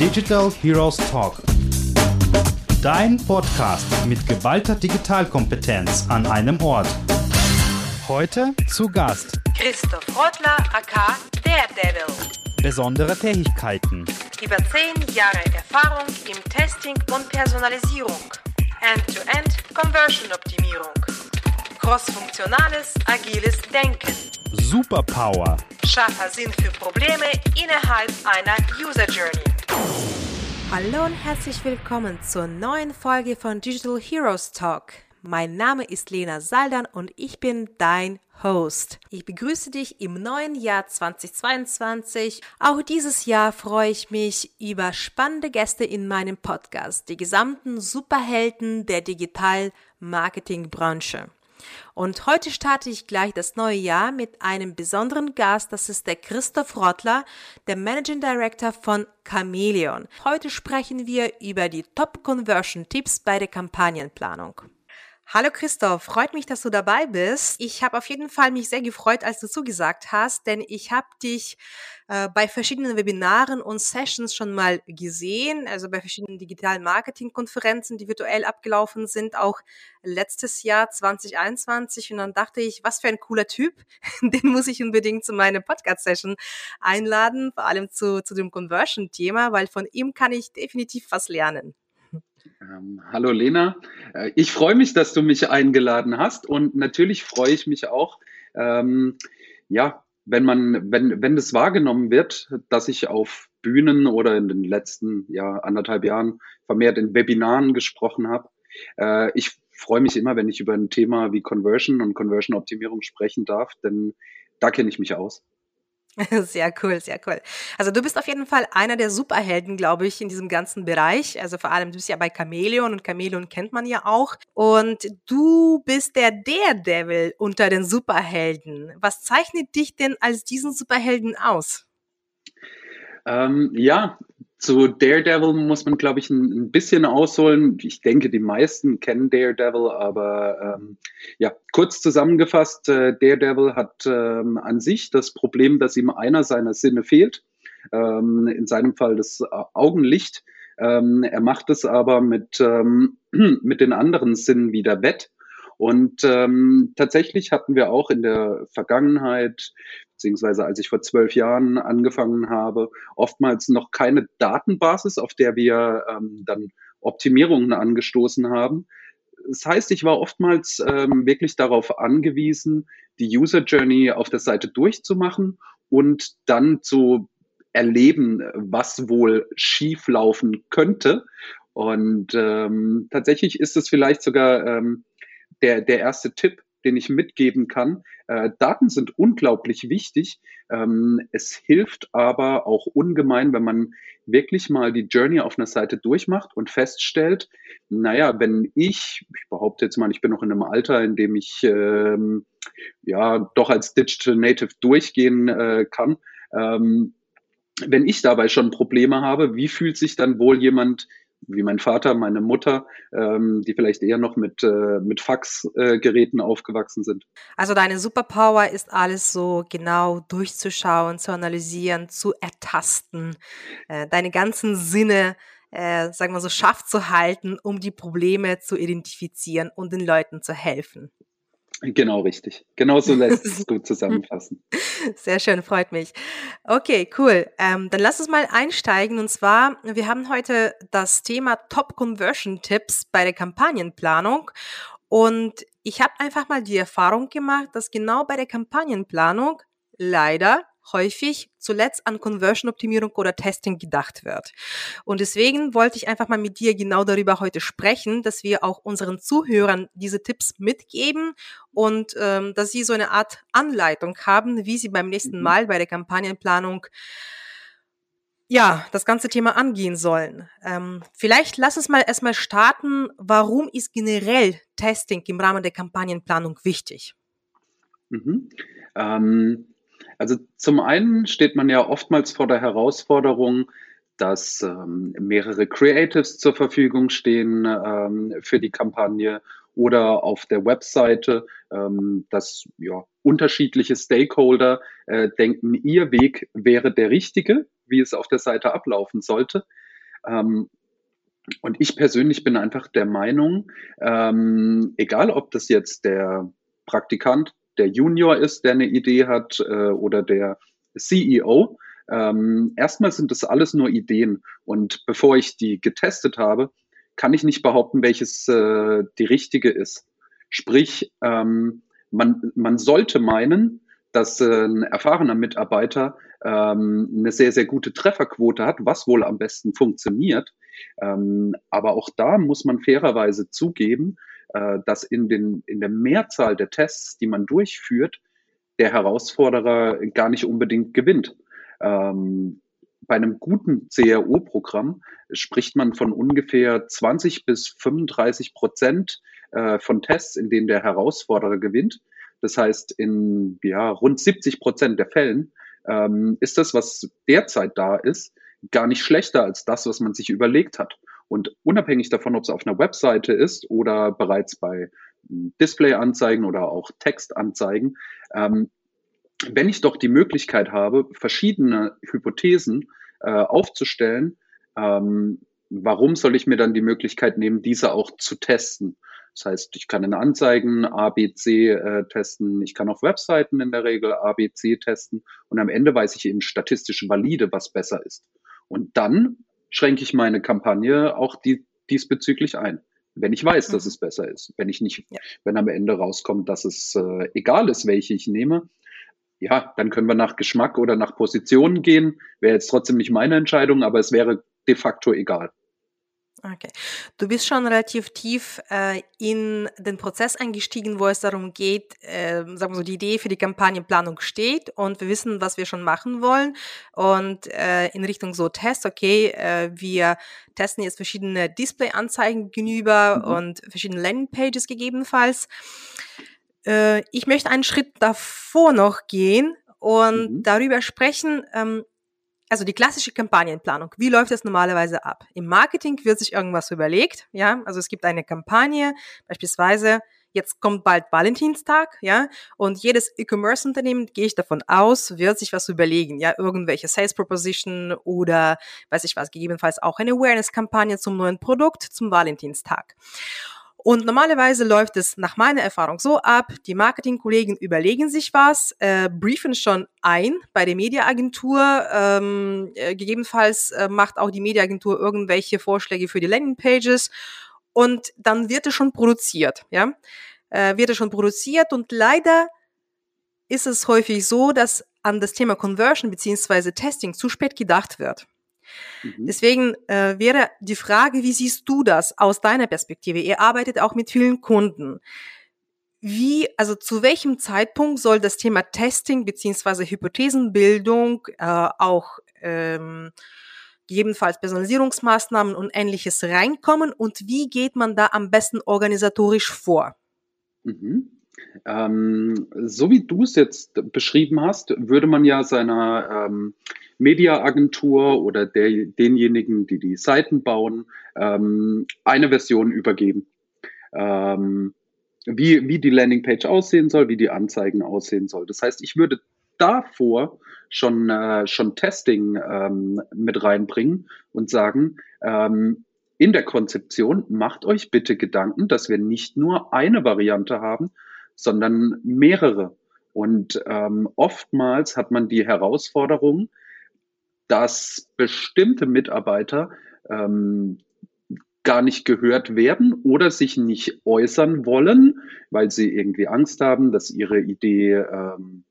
Digital Heroes Talk. Dein Podcast mit geballter Digitalkompetenz an einem Ort. Heute zu Gast Christoph Rottler, aka Daredevil. besondere Fähigkeiten, Über 10 Jahre Erfahrung im Testing und Personalisierung. End-to-End Conversion-Optimierung. Crossfunktionales, agiles Denken. Superpower, Scharfer Sinn für Probleme innerhalb einer User Journey. Hallo und herzlich willkommen zur neuen Folge von Digital Heroes Talk. Mein Name ist Lena Saldan und ich bin dein Host. Ich begrüße dich im neuen Jahr 2022. Auch dieses Jahr freue ich mich über spannende Gäste in meinem Podcast, die gesamten Superhelden der Digital-Marketing-Branche. Und heute starte ich gleich das neue Jahr mit einem besonderen Gast. Das ist der Christoph Rottler, der Managing Director von Chameleon. Heute sprechen wir über die Top-Conversion-Tipps bei der Kampagnenplanung. Hallo Christoph, freut mich, dass du dabei bist. Ich habe auf jeden Fall mich sehr gefreut, als du zugesagt hast, denn ich habe dich äh, bei verschiedenen Webinaren und Sessions schon mal gesehen, also bei verschiedenen digitalen Marketingkonferenzen, die virtuell abgelaufen sind, auch letztes Jahr 2021. Und dann dachte ich, was für ein cooler Typ, den muss ich unbedingt zu meiner Podcast-Session einladen, vor allem zu, zu dem Conversion-Thema, weil von ihm kann ich definitiv was lernen. Ähm, hallo Lena, äh, ich freue mich, dass du mich eingeladen hast und natürlich freue ich mich auch, ähm, ja, wenn man, wenn, wenn es wahrgenommen wird, dass ich auf Bühnen oder in den letzten ja, anderthalb Jahren vermehrt in Webinaren gesprochen habe. Äh, ich freue mich immer, wenn ich über ein Thema wie Conversion und Conversion-Optimierung sprechen darf, denn da kenne ich mich aus. Sehr cool, sehr cool. Also du bist auf jeden Fall einer der Superhelden, glaube ich, in diesem ganzen Bereich. Also vor allem, du bist ja bei Chameleon und Chameleon kennt man ja auch. Und du bist der Daredevil unter den Superhelden. Was zeichnet dich denn als diesen Superhelden aus? Ähm, ja, zu Daredevil muss man, glaube ich, ein, ein, bisschen ausholen. Ich denke, die meisten kennen Daredevil, aber ähm, ja, kurz zusammengefasst, äh, Daredevil hat ähm, an sich das Problem, dass ihm einer seiner Sinne fehlt. Ähm, in seinem Fall das Augenlicht. Ähm, er macht es aber mit, ähm, mit den anderen Sinnen wieder wett. Und ähm, tatsächlich hatten wir auch in der Vergangenheit beziehungsweise als ich vor zwölf Jahren angefangen habe, oftmals noch keine Datenbasis, auf der wir ähm, dann Optimierungen angestoßen haben. Das heißt, ich war oftmals ähm, wirklich darauf angewiesen, die User Journey auf der Seite durchzumachen und dann zu erleben, was wohl schief laufen könnte. Und ähm, tatsächlich ist es vielleicht sogar ähm, der, der erste Tipp, den ich mitgeben kann. Äh, Daten sind unglaublich wichtig. Ähm, es hilft aber auch ungemein, wenn man wirklich mal die Journey auf einer Seite durchmacht und feststellt, naja, wenn ich, ich behaupte jetzt mal, ich bin noch in einem Alter, in dem ich ähm, ja doch als Digital Native durchgehen äh, kann, ähm, wenn ich dabei schon Probleme habe, wie fühlt sich dann wohl jemand wie mein Vater, meine Mutter, ähm, die vielleicht eher noch mit, äh, mit Faxgeräten äh, aufgewachsen sind. Also deine Superpower ist alles so genau durchzuschauen, zu analysieren, zu ertasten, äh, deine ganzen Sinne, äh, sagen wir so, scharf zu halten, um die Probleme zu identifizieren und den Leuten zu helfen. Genau richtig. Genau so lässt es gut zusammenfassen. Sehr schön, freut mich. Okay, cool. Ähm, dann lass uns mal einsteigen. Und zwar, wir haben heute das Thema Top Conversion Tipps bei der Kampagnenplanung. Und ich habe einfach mal die Erfahrung gemacht, dass genau bei der Kampagnenplanung leider häufig zuletzt an Conversion-Optimierung oder Testing gedacht wird. Und deswegen wollte ich einfach mal mit dir genau darüber heute sprechen, dass wir auch unseren Zuhörern diese Tipps mitgeben und ähm, dass sie so eine Art Anleitung haben, wie sie beim nächsten mhm. Mal bei der Kampagnenplanung ja, das ganze Thema angehen sollen. Ähm, vielleicht lass uns mal erstmal starten. Warum ist generell Testing im Rahmen der Kampagnenplanung wichtig? Mhm. Ähm, also zum einen steht man ja oftmals vor der Herausforderung, dass ähm, mehrere Creatives zur Verfügung stehen ähm, für die Kampagne oder auf der Webseite, ähm, dass ja, unterschiedliche Stakeholder äh, denken, ihr Weg wäre der richtige, wie es auf der Seite ablaufen sollte. Ähm, und ich persönlich bin einfach der Meinung, ähm, egal ob das jetzt der Praktikant, der Junior ist, der eine Idee hat äh, oder der CEO, ähm, erstmal sind das alles nur Ideen. Und bevor ich die getestet habe, kann ich nicht behaupten, welches äh, die richtige ist. Sprich, ähm, man, man sollte meinen, dass äh, ein erfahrener Mitarbeiter ähm, eine sehr, sehr gute Trefferquote hat, was wohl am besten funktioniert. Ähm, aber auch da muss man fairerweise zugeben, dass in, den, in der Mehrzahl der Tests, die man durchführt, der Herausforderer gar nicht unbedingt gewinnt. Ähm, bei einem guten CRO-Programm spricht man von ungefähr 20 bis 35 Prozent äh, von Tests, in denen der Herausforderer gewinnt. Das heißt, in ja, rund 70 Prozent der Fällen ähm, ist das, was derzeit da ist, gar nicht schlechter als das, was man sich überlegt hat. Und unabhängig davon, ob es auf einer Webseite ist oder bereits bei hm, Display-Anzeigen oder auch Textanzeigen, ähm, wenn ich doch die Möglichkeit habe, verschiedene Hypothesen äh, aufzustellen, ähm, warum soll ich mir dann die Möglichkeit nehmen, diese auch zu testen? Das heißt, ich kann in Anzeigen A, B, C äh, testen, ich kann auf Webseiten in der Regel A, B, C testen und am Ende weiß ich eben statistisch valide, was besser ist. Und dann schränke ich meine Kampagne auch die, diesbezüglich ein. Wenn ich weiß, mhm. dass es besser ist. Wenn ich nicht, ja. wenn am Ende rauskommt, dass es äh, egal ist, welche ich nehme, ja, dann können wir nach Geschmack oder nach Position gehen. Wäre jetzt trotzdem nicht meine Entscheidung, aber es wäre de facto egal. Okay. Du bist schon relativ tief äh, in den Prozess eingestiegen, wo es darum geht, äh, sagen wir so, die Idee für die Kampagnenplanung steht und wir wissen, was wir schon machen wollen. Und äh, in Richtung so Test, okay, äh, wir testen jetzt verschiedene Display-Anzeigen gegenüber mhm. und verschiedene Landingpages gegebenenfalls. Äh, ich möchte einen Schritt davor noch gehen und mhm. darüber sprechen, ähm, also die klassische Kampagnenplanung, wie läuft das normalerweise ab? Im Marketing wird sich irgendwas überlegt, ja, also es gibt eine Kampagne, beispielsweise jetzt kommt bald Valentinstag, ja, und jedes E-Commerce-Unternehmen, gehe ich davon aus, wird sich was überlegen, ja, irgendwelche Sales Proposition oder weiß ich was, gegebenenfalls auch eine Awareness-Kampagne zum neuen Produkt zum Valentinstag. Und normalerweise läuft es nach meiner Erfahrung so ab, die Marketingkollegen überlegen sich was, äh, briefen schon ein bei der Mediaagentur, ähm, äh, gegebenenfalls äh, macht auch die Mediaagentur irgendwelche Vorschläge für die Landingpages und dann wird es schon produziert, ja, äh, wird es schon produziert und leider ist es häufig so, dass an das Thema Conversion beziehungsweise Testing zu spät gedacht wird. Mhm. Deswegen äh, wäre die Frage, wie siehst du das aus deiner Perspektive? Ihr arbeitet auch mit vielen Kunden. Wie, also zu welchem Zeitpunkt soll das Thema Testing beziehungsweise Hypothesenbildung äh, auch ähm, gegebenenfalls Personalisierungsmaßnahmen und ähnliches reinkommen und wie geht man da am besten organisatorisch vor? Mhm. Ähm, so wie du es jetzt beschrieben hast, würde man ja seiner ähm, Mediaagentur oder der, denjenigen, die die Seiten bauen, ähm, eine Version übergeben. Ähm, wie, wie die Landingpage aussehen soll, wie die Anzeigen aussehen soll. Das heißt, ich würde davor schon, äh, schon Testing ähm, mit reinbringen und sagen, ähm, in der Konzeption macht euch bitte Gedanken, dass wir nicht nur eine Variante haben, sondern mehrere. Und ähm, oftmals hat man die Herausforderung, dass bestimmte Mitarbeiter ähm, gar nicht gehört werden oder sich nicht äußern wollen, weil sie irgendwie Angst haben, dass ihre Idee ähm,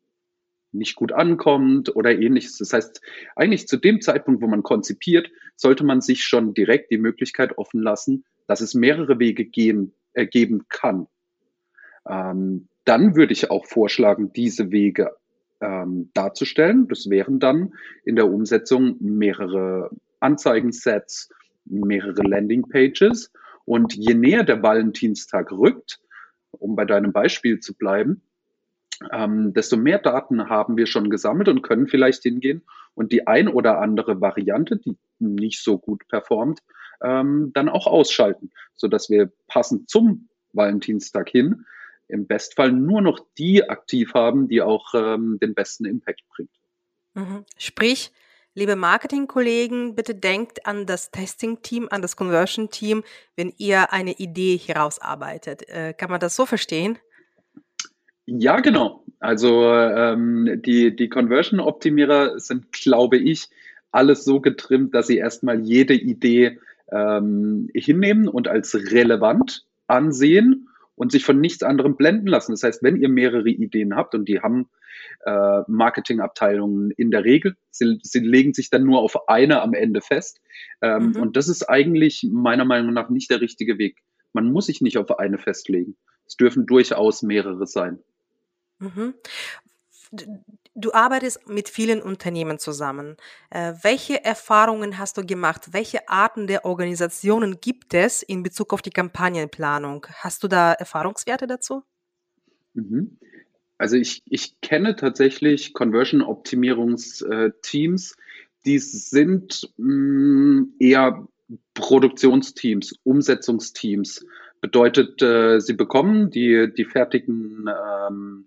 nicht gut ankommt oder ähnliches. Das heißt, eigentlich zu dem Zeitpunkt, wo man konzipiert, sollte man sich schon direkt die Möglichkeit offen lassen, dass es mehrere Wege gehen, äh, geben kann. Ähm, dann würde ich auch vorschlagen, diese Wege ähm, darzustellen. Das wären dann in der Umsetzung mehrere Anzeigensets, mehrere Landingpages. Und je näher der Valentinstag rückt, um bei deinem Beispiel zu bleiben, ähm, desto mehr Daten haben wir schon gesammelt und können vielleicht hingehen und die ein oder andere Variante, die nicht so gut performt, ähm, dann auch ausschalten, sodass wir passend zum Valentinstag hin im Bestfall nur noch die aktiv haben, die auch ähm, den besten Impact bringt. Mhm. Sprich, Liebe Marketingkollegen, bitte denkt an das Testing-Team, an das Conversion-Team, wenn ihr eine Idee herausarbeitet. Äh, kann man das so verstehen? Ja, genau. Also ähm, die, die Conversion-Optimierer sind, glaube ich, alles so getrimmt, dass sie erstmal jede Idee ähm, hinnehmen und als relevant ansehen und sich von nichts anderem blenden lassen. Das heißt, wenn ihr mehrere Ideen habt und die haben äh, Marketingabteilungen in der Regel, sie, sie legen sich dann nur auf eine am Ende fest. Ähm, mhm. Und das ist eigentlich meiner Meinung nach nicht der richtige Weg. Man muss sich nicht auf eine festlegen. Es dürfen durchaus mehrere sein. Mhm. Du arbeitest mit vielen Unternehmen zusammen. Äh, welche Erfahrungen hast du gemacht? Welche Arten der Organisationen gibt es in Bezug auf die Kampagnenplanung? Hast du da Erfahrungswerte dazu? Mhm. Also ich, ich kenne tatsächlich Conversion-Optimierungsteams, die sind mh, mm, eher Produktionsteams, Umsetzungsteams. Bedeutet, äh, sie bekommen die, die fertigen ähm,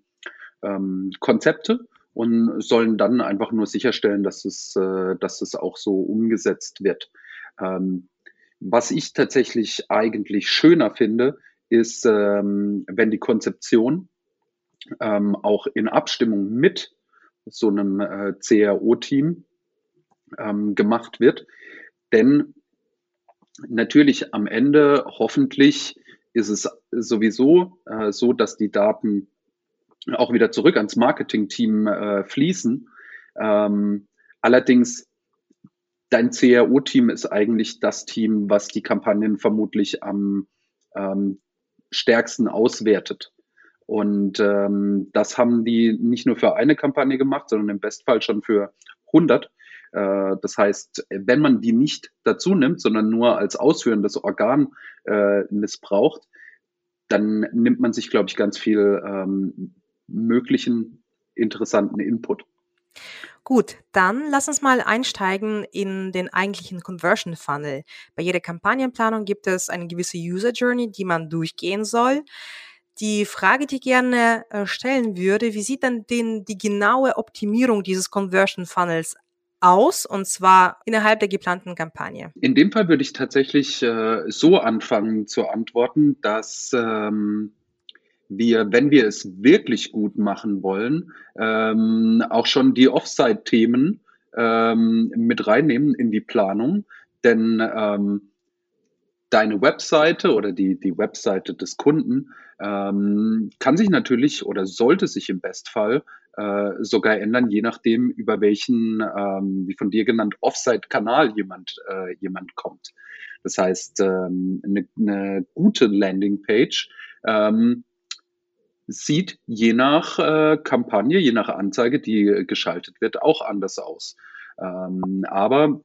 ähm, Konzepte und sollen dann einfach nur sicherstellen, dass es, äh, dass es auch so umgesetzt wird. Ähm, was ich tatsächlich eigentlich schöner finde, ist, ähm, wenn die Konzeption ähm, auch in Abstimmung mit so einem äh, CRO-Team ähm, gemacht wird. Denn natürlich am Ende hoffentlich ist es sowieso äh, so, dass die Daten auch wieder zurück ans Marketing-Team äh, fließen. Ähm, allerdings, dein CRO-Team ist eigentlich das Team, was die Kampagnen vermutlich am ähm, stärksten auswertet. Und ähm, das haben die nicht nur für eine Kampagne gemacht, sondern im Bestfall schon für 100. Äh, das heißt, wenn man die nicht dazu nimmt, sondern nur als ausführendes Organ äh, missbraucht, dann nimmt man sich, glaube ich, ganz viel ähm, möglichen interessanten Input. Gut, dann lass uns mal einsteigen in den eigentlichen Conversion Funnel. Bei jeder Kampagnenplanung gibt es eine gewisse User Journey, die man durchgehen soll. Die Frage, die ich gerne äh, stellen würde, wie sieht dann denn die genaue Optimierung dieses Conversion Funnels aus, und zwar innerhalb der geplanten Kampagne? In dem Fall würde ich tatsächlich äh, so anfangen zu antworten, dass ähm, wir, wenn wir es wirklich gut machen wollen, ähm, auch schon die Offsite-Themen ähm, mit reinnehmen in die Planung. Denn ähm, deine Webseite oder die, die Webseite des Kunden ähm, kann sich natürlich oder sollte sich im Bestfall äh, sogar ändern, je nachdem, über welchen, ähm, wie von dir genannt, Offsite-Kanal jemand, äh, jemand kommt. Das heißt, ähm, eine, eine gute Landingpage ähm, sieht je nach äh, Kampagne, je nach Anzeige, die äh, geschaltet wird, auch anders aus. Ähm, aber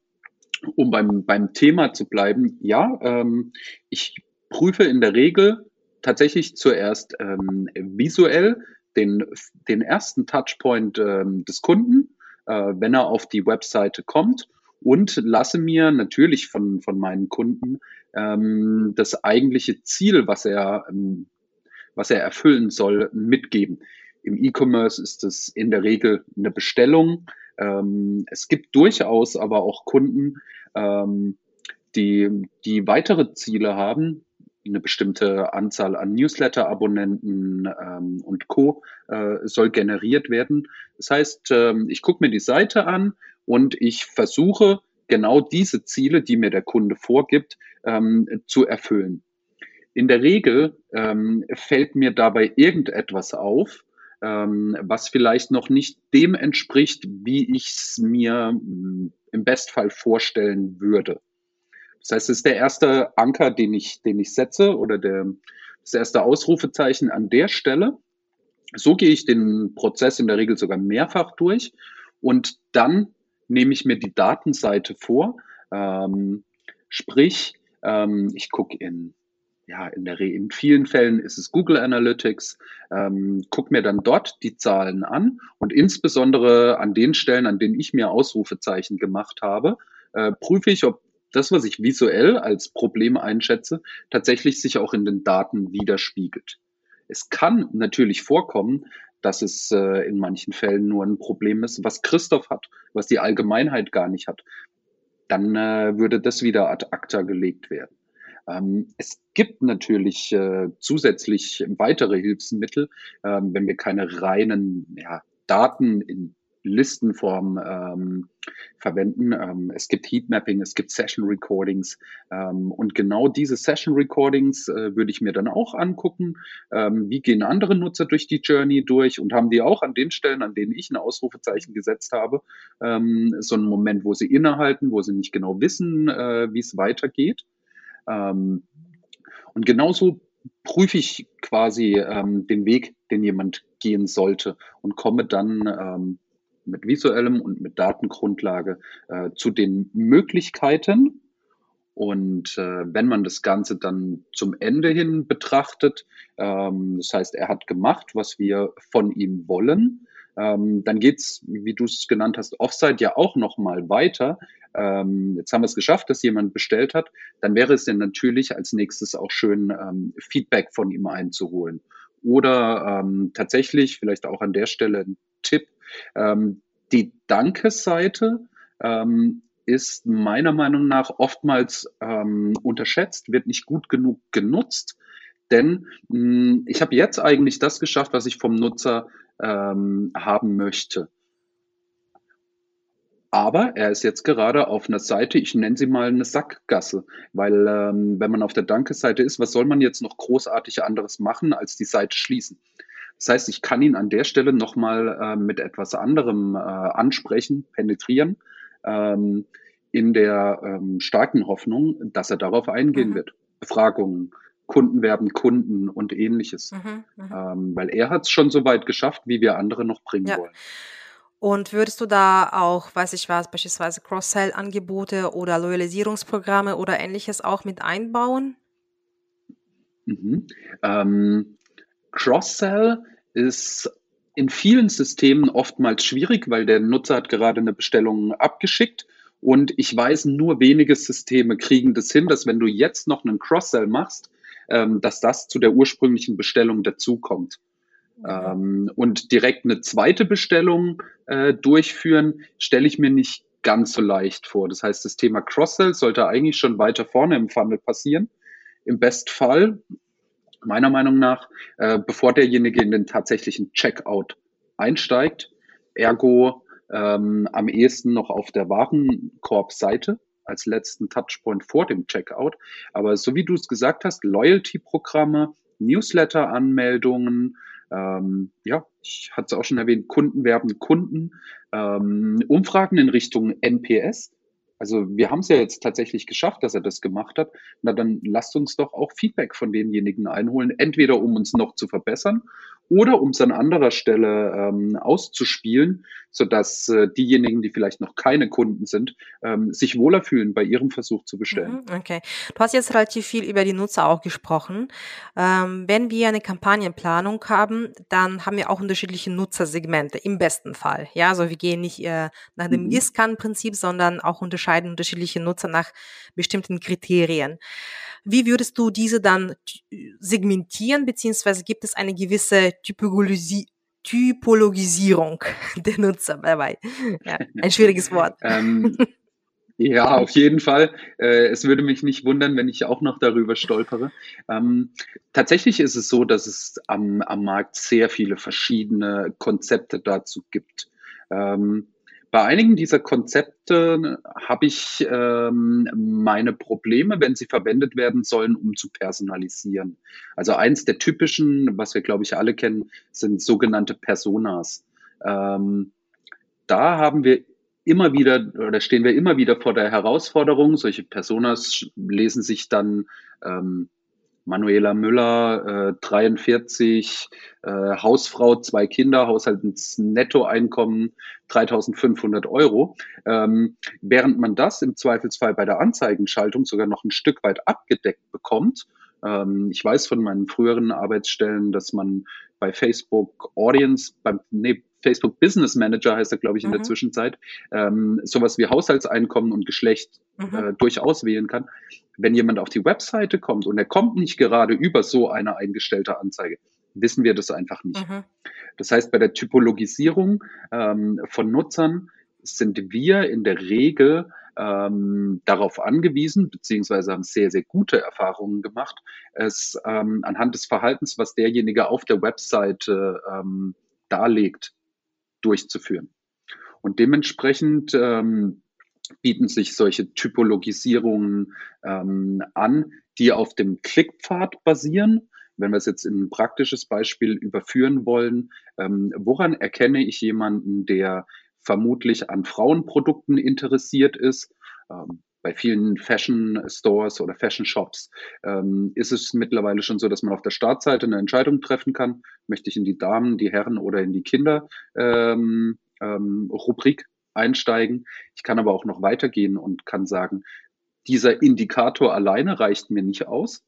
um beim, beim Thema zu bleiben, ja, ähm, ich prüfe in der Regel tatsächlich zuerst ähm, visuell den, den ersten Touchpoint ähm, des Kunden, äh, wenn er auf die Webseite kommt und lasse mir natürlich von, von meinen Kunden ähm, das eigentliche Ziel, was er ähm, was er erfüllen soll, mitgeben. Im E-Commerce ist es in der Regel eine Bestellung. Ähm, es gibt durchaus aber auch Kunden, ähm, die, die weitere Ziele haben, eine bestimmte Anzahl an Newsletter-Abonnenten ähm, und Co. Äh, soll generiert werden. Das heißt, ähm, ich gucke mir die Seite an und ich versuche genau diese Ziele, die mir der Kunde vorgibt, ähm, zu erfüllen. In der Regel ähm, fällt mir dabei irgendetwas auf, ähm, was vielleicht noch nicht dem entspricht, wie ich es mir mm, im Bestfall vorstellen würde. Das heißt, es ist der erste Anker, den ich, den ich setze oder der, das erste Ausrufezeichen an der Stelle. So gehe ich den Prozess in der Regel sogar mehrfach durch und dann nehme ich mir die Datenseite vor. Ähm, sprich, ähm, ich gucke in ja, in, der, in vielen Fällen ist es Google Analytics. Ähm, guck mir dann dort die Zahlen an und insbesondere an den Stellen, an denen ich mir Ausrufezeichen gemacht habe, äh, prüfe ich, ob das, was ich visuell als Problem einschätze, tatsächlich sich auch in den Daten widerspiegelt. Es kann natürlich vorkommen, dass es äh, in manchen Fällen nur ein Problem ist, was Christoph hat, was die Allgemeinheit gar nicht hat. Dann äh, würde das wieder ad acta gelegt werden. Ähm, es gibt natürlich äh, zusätzlich weitere Hilfsmittel, ähm, wenn wir keine reinen ja, Daten in Listenform ähm, verwenden. Ähm, es gibt Heatmapping, es gibt Session Recordings ähm, und genau diese Session Recordings äh, würde ich mir dann auch angucken. Ähm, wie gehen andere Nutzer durch die Journey durch und haben die auch an den Stellen, an denen ich ein Ausrufezeichen gesetzt habe, so einen Moment, wo sie innehalten, wo sie nicht genau wissen, äh, wie es weitergeht. Ähm, und genauso prüfe ich quasi ähm, den Weg, den jemand gehen sollte und komme dann ähm, mit visuellem und mit Datengrundlage äh, zu den Möglichkeiten. Und äh, wenn man das Ganze dann zum Ende hin betrachtet, ähm, das heißt, er hat gemacht, was wir von ihm wollen, ähm, dann geht's, wie du es genannt hast, Offside ja auch noch mal weiter. Ähm, jetzt haben wir es geschafft, dass jemand bestellt hat. Dann wäre es denn natürlich als nächstes auch schön, ähm, Feedback von ihm einzuholen. Oder ähm, tatsächlich, vielleicht auch an der Stelle ein Tipp, ähm, die Danke-Seite ähm, ist meiner Meinung nach oftmals unterschätzt, wird nicht gut genug genutzt. Denn mh, hm, ich habe jetzt eigentlich das geschafft, was ich vom Nutzer ähm, haben möchte. Aber er ist jetzt gerade auf einer Seite, ich nenne sie mal eine Sackgasse, weil ähm, wenn man auf der Danke-Seite ist, was soll man jetzt noch großartig anderes machen, als die Seite schließen? Das heißt, ich kann ihn an der Stelle nochmal äh, mit etwas anderem äh, ansprechen, penetrieren, ähm, in der ähm, starken Hoffnung, dass er darauf eingehen mhm. wird. Befragungen, Kunden werden Kunden und ähnliches. Mhm, mh. ähm, weil er hat es schon so weit geschafft, wie wir andere noch bringen ja. wollen. Und würdest du da auch, weiß ich was, beispielsweise Cross-Sell-Angebote oder Loyalisierungsprogramme oder ähnliches auch mit einbauen? Mhm. Ähm, Cross-Sell ist in vielen Systemen oftmals schwierig, weil der Nutzer hat gerade eine Bestellung abgeschickt und ich weiß, nur wenige Systeme kriegen das hin, dass wenn du jetzt noch einen Cross-Sell machst, ähm, dass das zu der ursprünglichen Bestellung dazukommt. Ähm, und direkt eine zweite Bestellung äh, durchführen, stelle ich mir nicht ganz so leicht vor. Das heißt, das Thema Cross-Sell sollte eigentlich schon weiter vorne im Funnel passieren. Im Bestfall, meiner Meinung nach, äh, bevor derjenige in den tatsächlichen Checkout einsteigt, ergo ähm, am ehesten noch auf der Warenkorb-Seite als letzten Touchpoint vor dem Checkout. Aber so wie du es gesagt hast, Loyalty-Programme, Newsletter-Anmeldungen, ähm, ja, ich hatte es auch schon erwähnt, Kunden werben Kunden, ähm, Umfragen in Richtung NPS. Also wir haben es ja jetzt tatsächlich geschafft, dass er das gemacht hat. Na dann lasst uns doch auch Feedback von denjenigen einholen, entweder um uns noch zu verbessern oder um es an anderer Stelle ähm, auszuspielen, sodass äh, diejenigen, die vielleicht noch keine Kunden sind, ähm, sich wohler fühlen bei ihrem Versuch zu bestellen. Mhm, okay. Du hast jetzt relativ viel über die Nutzer auch gesprochen. Ähm, wenn wir eine Kampagnenplanung haben, dann haben wir auch unterschiedliche Nutzersegmente, im besten Fall. Ja, also wir gehen nicht äh, nach dem mhm. GISCAN-Prinzip, sondern auch unterscheiden unterschiedliche Nutzer nach bestimmten Kriterien. Wie würdest du diese dann segmentieren, beziehungsweise gibt es eine gewisse Typologie, Typologisierung der Nutzer dabei? Ja, ein schwieriges Wort. ähm, ja, auf jeden Fall. Äh, es würde mich nicht wundern, wenn ich auch noch darüber stolpere. Ähm, tatsächlich ist es so, dass es am, am Markt sehr viele verschiedene Konzepte dazu gibt. Ähm, bei einigen dieser Konzepte habe ich ähm, meine Probleme, wenn sie verwendet werden sollen, um zu personalisieren. Also eins der typischen, was wir glaube ich alle kennen, sind sogenannte Personas. Ähm, da haben wir immer wieder oder stehen wir immer wieder vor der Herausforderung. Solche Personas lesen sich dann ähm, Manuela Müller, äh, 43, äh, Hausfrau, zwei Kinder, Haushaltsnettoeinkommen 3500 Euro. Ähm, während man das im Zweifelsfall bei der Anzeigenschaltung sogar noch ein Stück weit abgedeckt bekommt. Ähm, ich weiß von meinen früheren Arbeitsstellen, dass man bei Facebook Audience, beim, nee, Facebook Business Manager heißt er, glaube ich, in mhm. der Zwischenzeit, ähm, sowas wie Haushaltseinkommen und Geschlecht mhm. äh, durchaus wählen kann. Wenn jemand auf die Webseite kommt und er kommt nicht gerade über so eine eingestellte Anzeige, wissen wir das einfach nicht. Mhm. Das heißt, bei der Typologisierung ähm, von Nutzern sind wir in der Regel ähm, darauf angewiesen, beziehungsweise haben sehr, sehr gute Erfahrungen gemacht, es ähm, anhand des Verhaltens, was derjenige auf der Webseite ähm, darlegt, durchzuführen. Und dementsprechend ähm, bieten sich solche Typologisierungen ähm, an, die auf dem Klickpfad basieren. Wenn wir es jetzt in ein praktisches Beispiel überführen wollen, ähm, woran erkenne ich jemanden, der vermutlich an Frauenprodukten interessiert ist? Ähm, bei vielen Fashion Stores oder Fashion Shops ähm, ist es mittlerweile schon so, dass man auf der Startseite eine Entscheidung treffen kann. Möchte ich in die Damen, die Herren oder in die Kinder ähm, ähm, Rubrik einsteigen. Ich kann aber auch noch weitergehen und kann sagen, dieser Indikator alleine reicht mir nicht aus.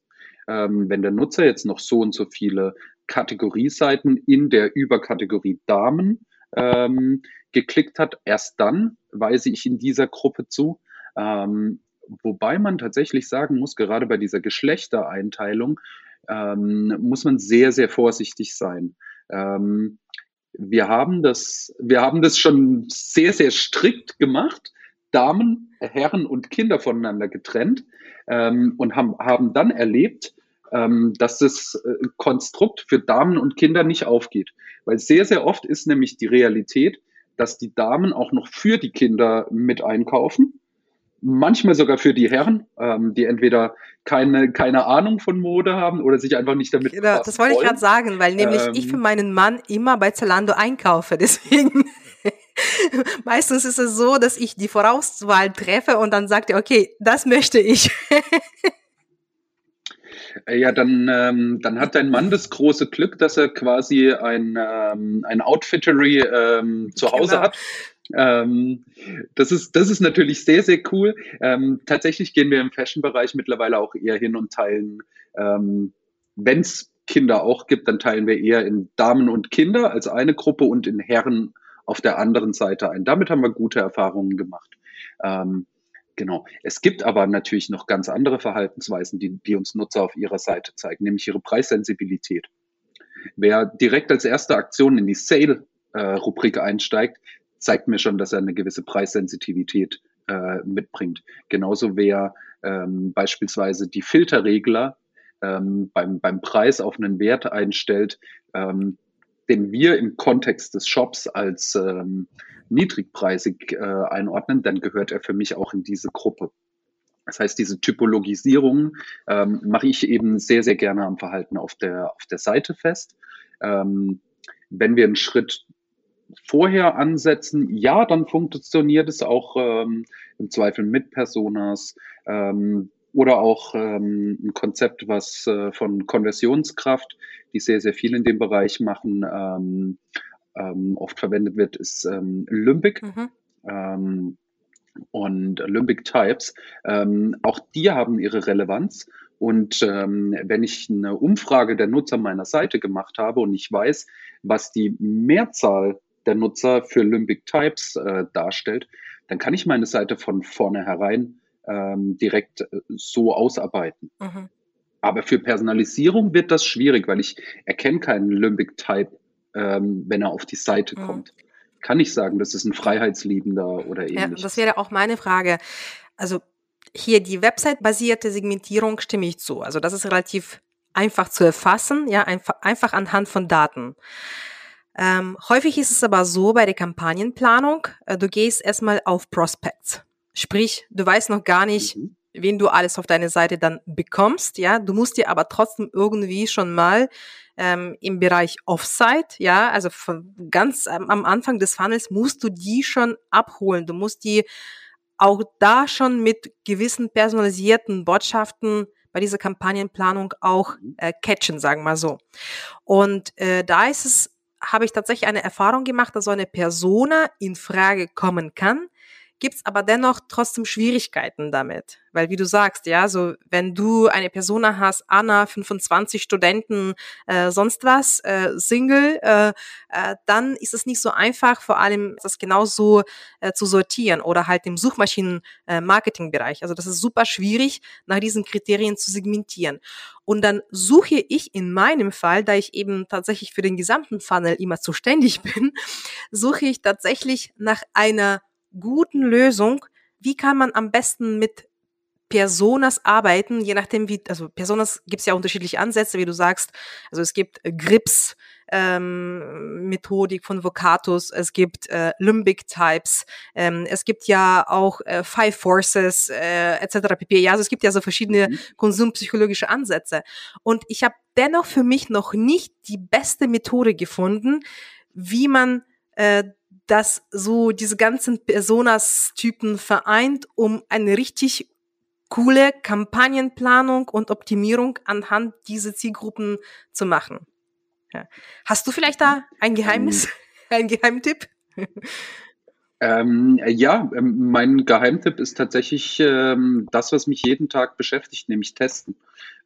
Ähm, wenn der Nutzer jetzt noch so und so viele Kategorieseiten in der Überkategorie Damen ähm, geklickt hat, erst dann weise ich in dieser Gruppe zu. Ähm, wobei man tatsächlich sagen muss, gerade bei dieser Geschlechtereinteilung ähm, muss man sehr, sehr vorsichtig sein. Ähm, wir haben das, wir haben das schon sehr, sehr strikt gemacht, Damen, Herren und Kinder voneinander getrennt ähm, und haben, haben dann erlebt, ähm, dass das äh, Konstrukt für Damen und Kinder nicht aufgeht. Weil sehr, sehr oft ist nämlich die Realität, dass die Damen auch noch für die Kinder mit einkaufen manchmal sogar für die Herren, ähm, die entweder keine, keine Ahnung von Mode haben oder sich einfach nicht damit genau, Das wollte ich gerade sagen, weil nämlich ähm, ich für meinen Mann immer bei Zalando einkaufe, deswegen meistens ist es so, dass ich die Vorauswahl treffe und dann sagt er, okay, das möchte ich. Äh, ja, dann, ähm, dann hat dein Mann das große Glück, dass er quasi ein, ähm, ein Outfittery ähm, zu Hause genau. hat ähm, das, ist, das ist natürlich sehr, sehr cool. Ähm, tatsächlich gehen wir im Fashion-Bereich mittlerweile auch eher hin und teilen, ähm, wenn es Kinder auch gibt, dann teilen wir eher in Damen und Kinder als eine Gruppe und in Herren auf der anderen Seite ein. Damit haben wir gute Erfahrungen gemacht. Ähm, genau. Es gibt aber natürlich noch ganz andere Verhaltensweisen, die, die uns Nutzer auf ihrer Seite zeigen, nämlich ihre Preissensibilität. Wer direkt als erste Aktion in die Sale-Rubrik äh, einsteigt, zeigt mir schon, dass er eine gewisse Preissensitivität äh, mitbringt. Genauso wer ähm, beispielsweise die Filterregler ähm, beim, beim Preis auf einen Wert einstellt, ähm, den wir im Kontext des Shops als ähm, niedrigpreisig äh, einordnen, dann gehört er für mich auch in diese Gruppe. Das heißt, diese Typologisierung ähm, mache ich eben sehr, sehr gerne am Verhalten auf der, auf der Seite fest. Ähm, wenn wir einen Schritt vorher ansetzen, ja, dann funktioniert es auch ähm, im Zweifel mit Personas ähm, oder auch ähm, ein Konzept, was äh, von Konversionskraft, die sehr, sehr viel in dem Bereich machen, ähm, ähm, oft verwendet wird, ist ähm, Limbic. Mhm. Und Limbic Types, auch die haben ihre Relevanz. Und ähm, wenn ich eine Umfrage der Nutzer meiner Seite gemacht habe und ich weiß, was die Mehrzahl der Nutzer für Limbic Types äh, darstellt, dann kann ich meine Seite von vornherein ähm, direkt äh, so ausarbeiten. Mhm. Aber für Personalisierung wird das schwierig, weil ich erkenne keinen Limbic Type, ähm, wenn er auf die Seite mhm. kommt. Kann ich sagen, das ist ein Freiheitsliebender oder ähnliches. Ja, das wäre auch meine Frage. Also hier die Website-basierte Segmentierung stimme ich zu. Also das ist relativ einfach zu erfassen, ja, einfach, einfach anhand von Daten. Ähm, häufig ist es aber so bei der Kampagnenplanung, äh, du gehst erstmal auf Prospects. Sprich, du weißt noch gar nicht, mhm. wen du alles auf deine Seite dann bekommst, ja. Du musst dir aber trotzdem irgendwie schon mal ähm, im Bereich Offsite, ja, also von ganz am Anfang des Funnels musst du die schon abholen. Du musst die auch da schon mit gewissen personalisierten Botschaften bei dieser Kampagnenplanung auch mhm. äh, catchen, sagen wir so. Und äh, da ist es habe ich tatsächlich eine Erfahrung gemacht, dass so eine Persona in Frage kommen kann, gibt's aber dennoch trotzdem Schwierigkeiten damit. Weil wie du sagst, ja, so wenn du eine Persona hast, Anna, 25 Studenten, äh, sonst was, äh, Single, äh, äh, dann ist es nicht so einfach, vor allem das genauso äh, zu sortieren oder halt im Suchmaschinen-Marketing-Bereich. Äh, also das ist super schwierig, nach diesen Kriterien zu segmentieren. Und dann suche ich in meinem Fall, da ich eben tatsächlich für den gesamten Funnel immer zuständig bin, suche ich tatsächlich nach einer guten Lösung, wie kann man am besten mit Personas arbeiten, je nachdem wie, also Personas gibt es ja unterschiedliche Ansätze, wie du sagst. Also es gibt äh, Grips, ähm, Methodik von Vocatus, es gibt äh, Limbic Types, ähm, es gibt ja auch äh, Five Forces äh, etc. pp. Ja, also es gibt ja so verschiedene mhm. konsumpsychologische Ansätze. Und ich habe dennoch für mich noch nicht die beste Methode gefunden, wie man äh, das so diese ganzen Personas-Typen vereint, um eine richtig coole Kampagnenplanung und Optimierung anhand dieser Zielgruppen zu machen. Ja. Hast du vielleicht da ein Geheimnis, ähm, ein Geheimtipp? Ähm, ja, ähm, mein Geheimtipp ist tatsächlich ähm, das, was mich jeden Tag beschäftigt, nämlich Testen.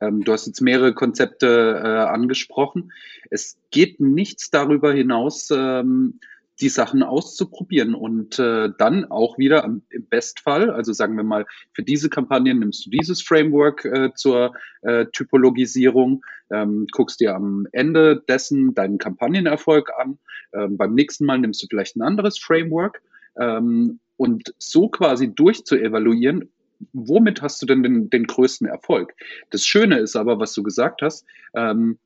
Ähm, du hast jetzt mehrere Konzepte äh, angesprochen. Es geht nichts darüber hinaus, ähm, die Sachen auszuprobieren und äh, dann auch wieder im Bestfall, also sagen wir mal, für diese Kampagnen nimmst du dieses Framework äh, zur äh, Typologisierung, ähm, guckst dir am Ende dessen deinen Kampagnenerfolg an, ähm, beim nächsten Mal nimmst du vielleicht ein anderes Framework ähm, und so quasi durchzuevaluieren, womit hast du denn den, den größten Erfolg? Das Schöne ist aber, was du gesagt hast, ähm,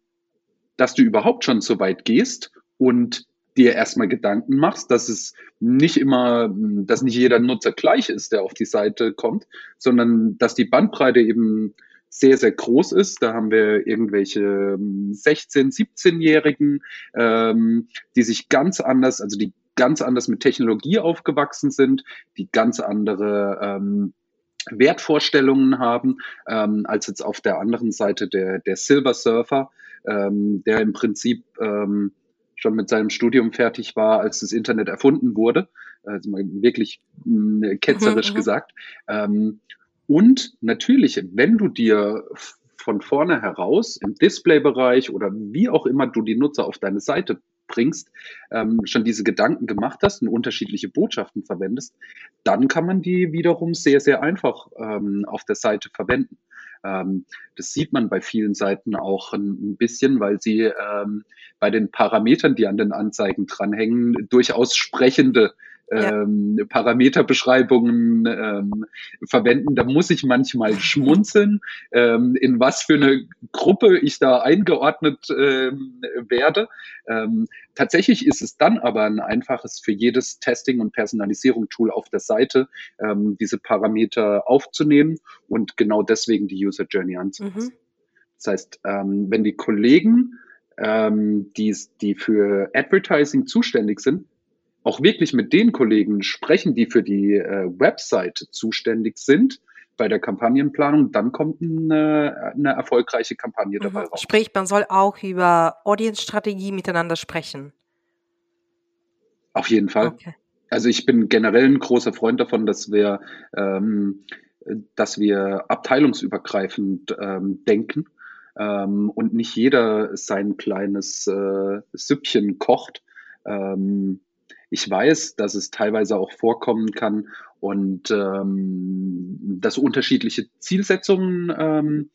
dass du überhaupt schon so weit gehst und dir erstmal Gedanken machst, dass es nicht immer, dass nicht jeder Nutzer gleich ist, der auf die Seite kommt, sondern dass die Bandbreite eben sehr, sehr groß ist. Da haben wir irgendwelche 16-, 17-Jährigen, ähm, die sich ganz anders, also die ganz anders mit Technologie aufgewachsen sind, die ganz andere ähm, Wertvorstellungen haben, ähm, als jetzt auf der anderen Seite der, der Silver Surfer, ähm, der im Prinzip ähm, schon mit seinem Studium fertig war, als das Internet erfunden wurde. Also mal wirklich mh, hm, ketzerisch mhm, mhm, gesagt. Ähm, und natürlich, wenn du dir von vorne heraus im Displaybereich oder wie auch immer du die Nutzer auf deine Seite bringst, ähm, schon diese Gedanken gemacht hast und unterschiedliche Botschaften verwendest, dann kann man die wiederum sehr, sehr einfach ähm, auf der Seite verwenden. Ähm, das sieht man bei vielen Seiten auch ein, bisschen, weil sie ähm, bei den Parametern, die an den Anzeigen dranhängen, durchaus sprechende ähm, Parameterbeschreibungen ähm, verwenden. Da muss ich manchmal schmunzeln, ähm, in was für eine Gruppe ich da eingeordnet ähm, werde. Ähm, tatsächlich ist es dann aber ein einfaches für jedes Testing- und Personalisierung-Tool auf der Seite, ähm, diese Parameter aufzunehmen und genau deswegen die User Journey anzupassen. Mhm. Das heißt, ähm, wenn die Kollegen, ähm, die, die für Advertising zuständig sind, auch wirklich mit den Kollegen sprechen, die für die äh, Website zuständig sind bei der Kampagnenplanung, dann kommt eine, eine erfolgreiche Kampagne dabei mhm. raus. Sprich, man soll auch über Audience-Strategie miteinander sprechen. Auf jeden Fall. Okay. Also ich bin generell ein großer Freund davon, dass wir, ähm, dass wir abteilungsübergreifend ähm, denken ähm, und nicht jeder sein kleines äh, Süppchen kocht. Ähm, ich weiß, dass es teilweise auch vorkommen kann und ähm, dass unterschiedliche Zielsetzungen ähm,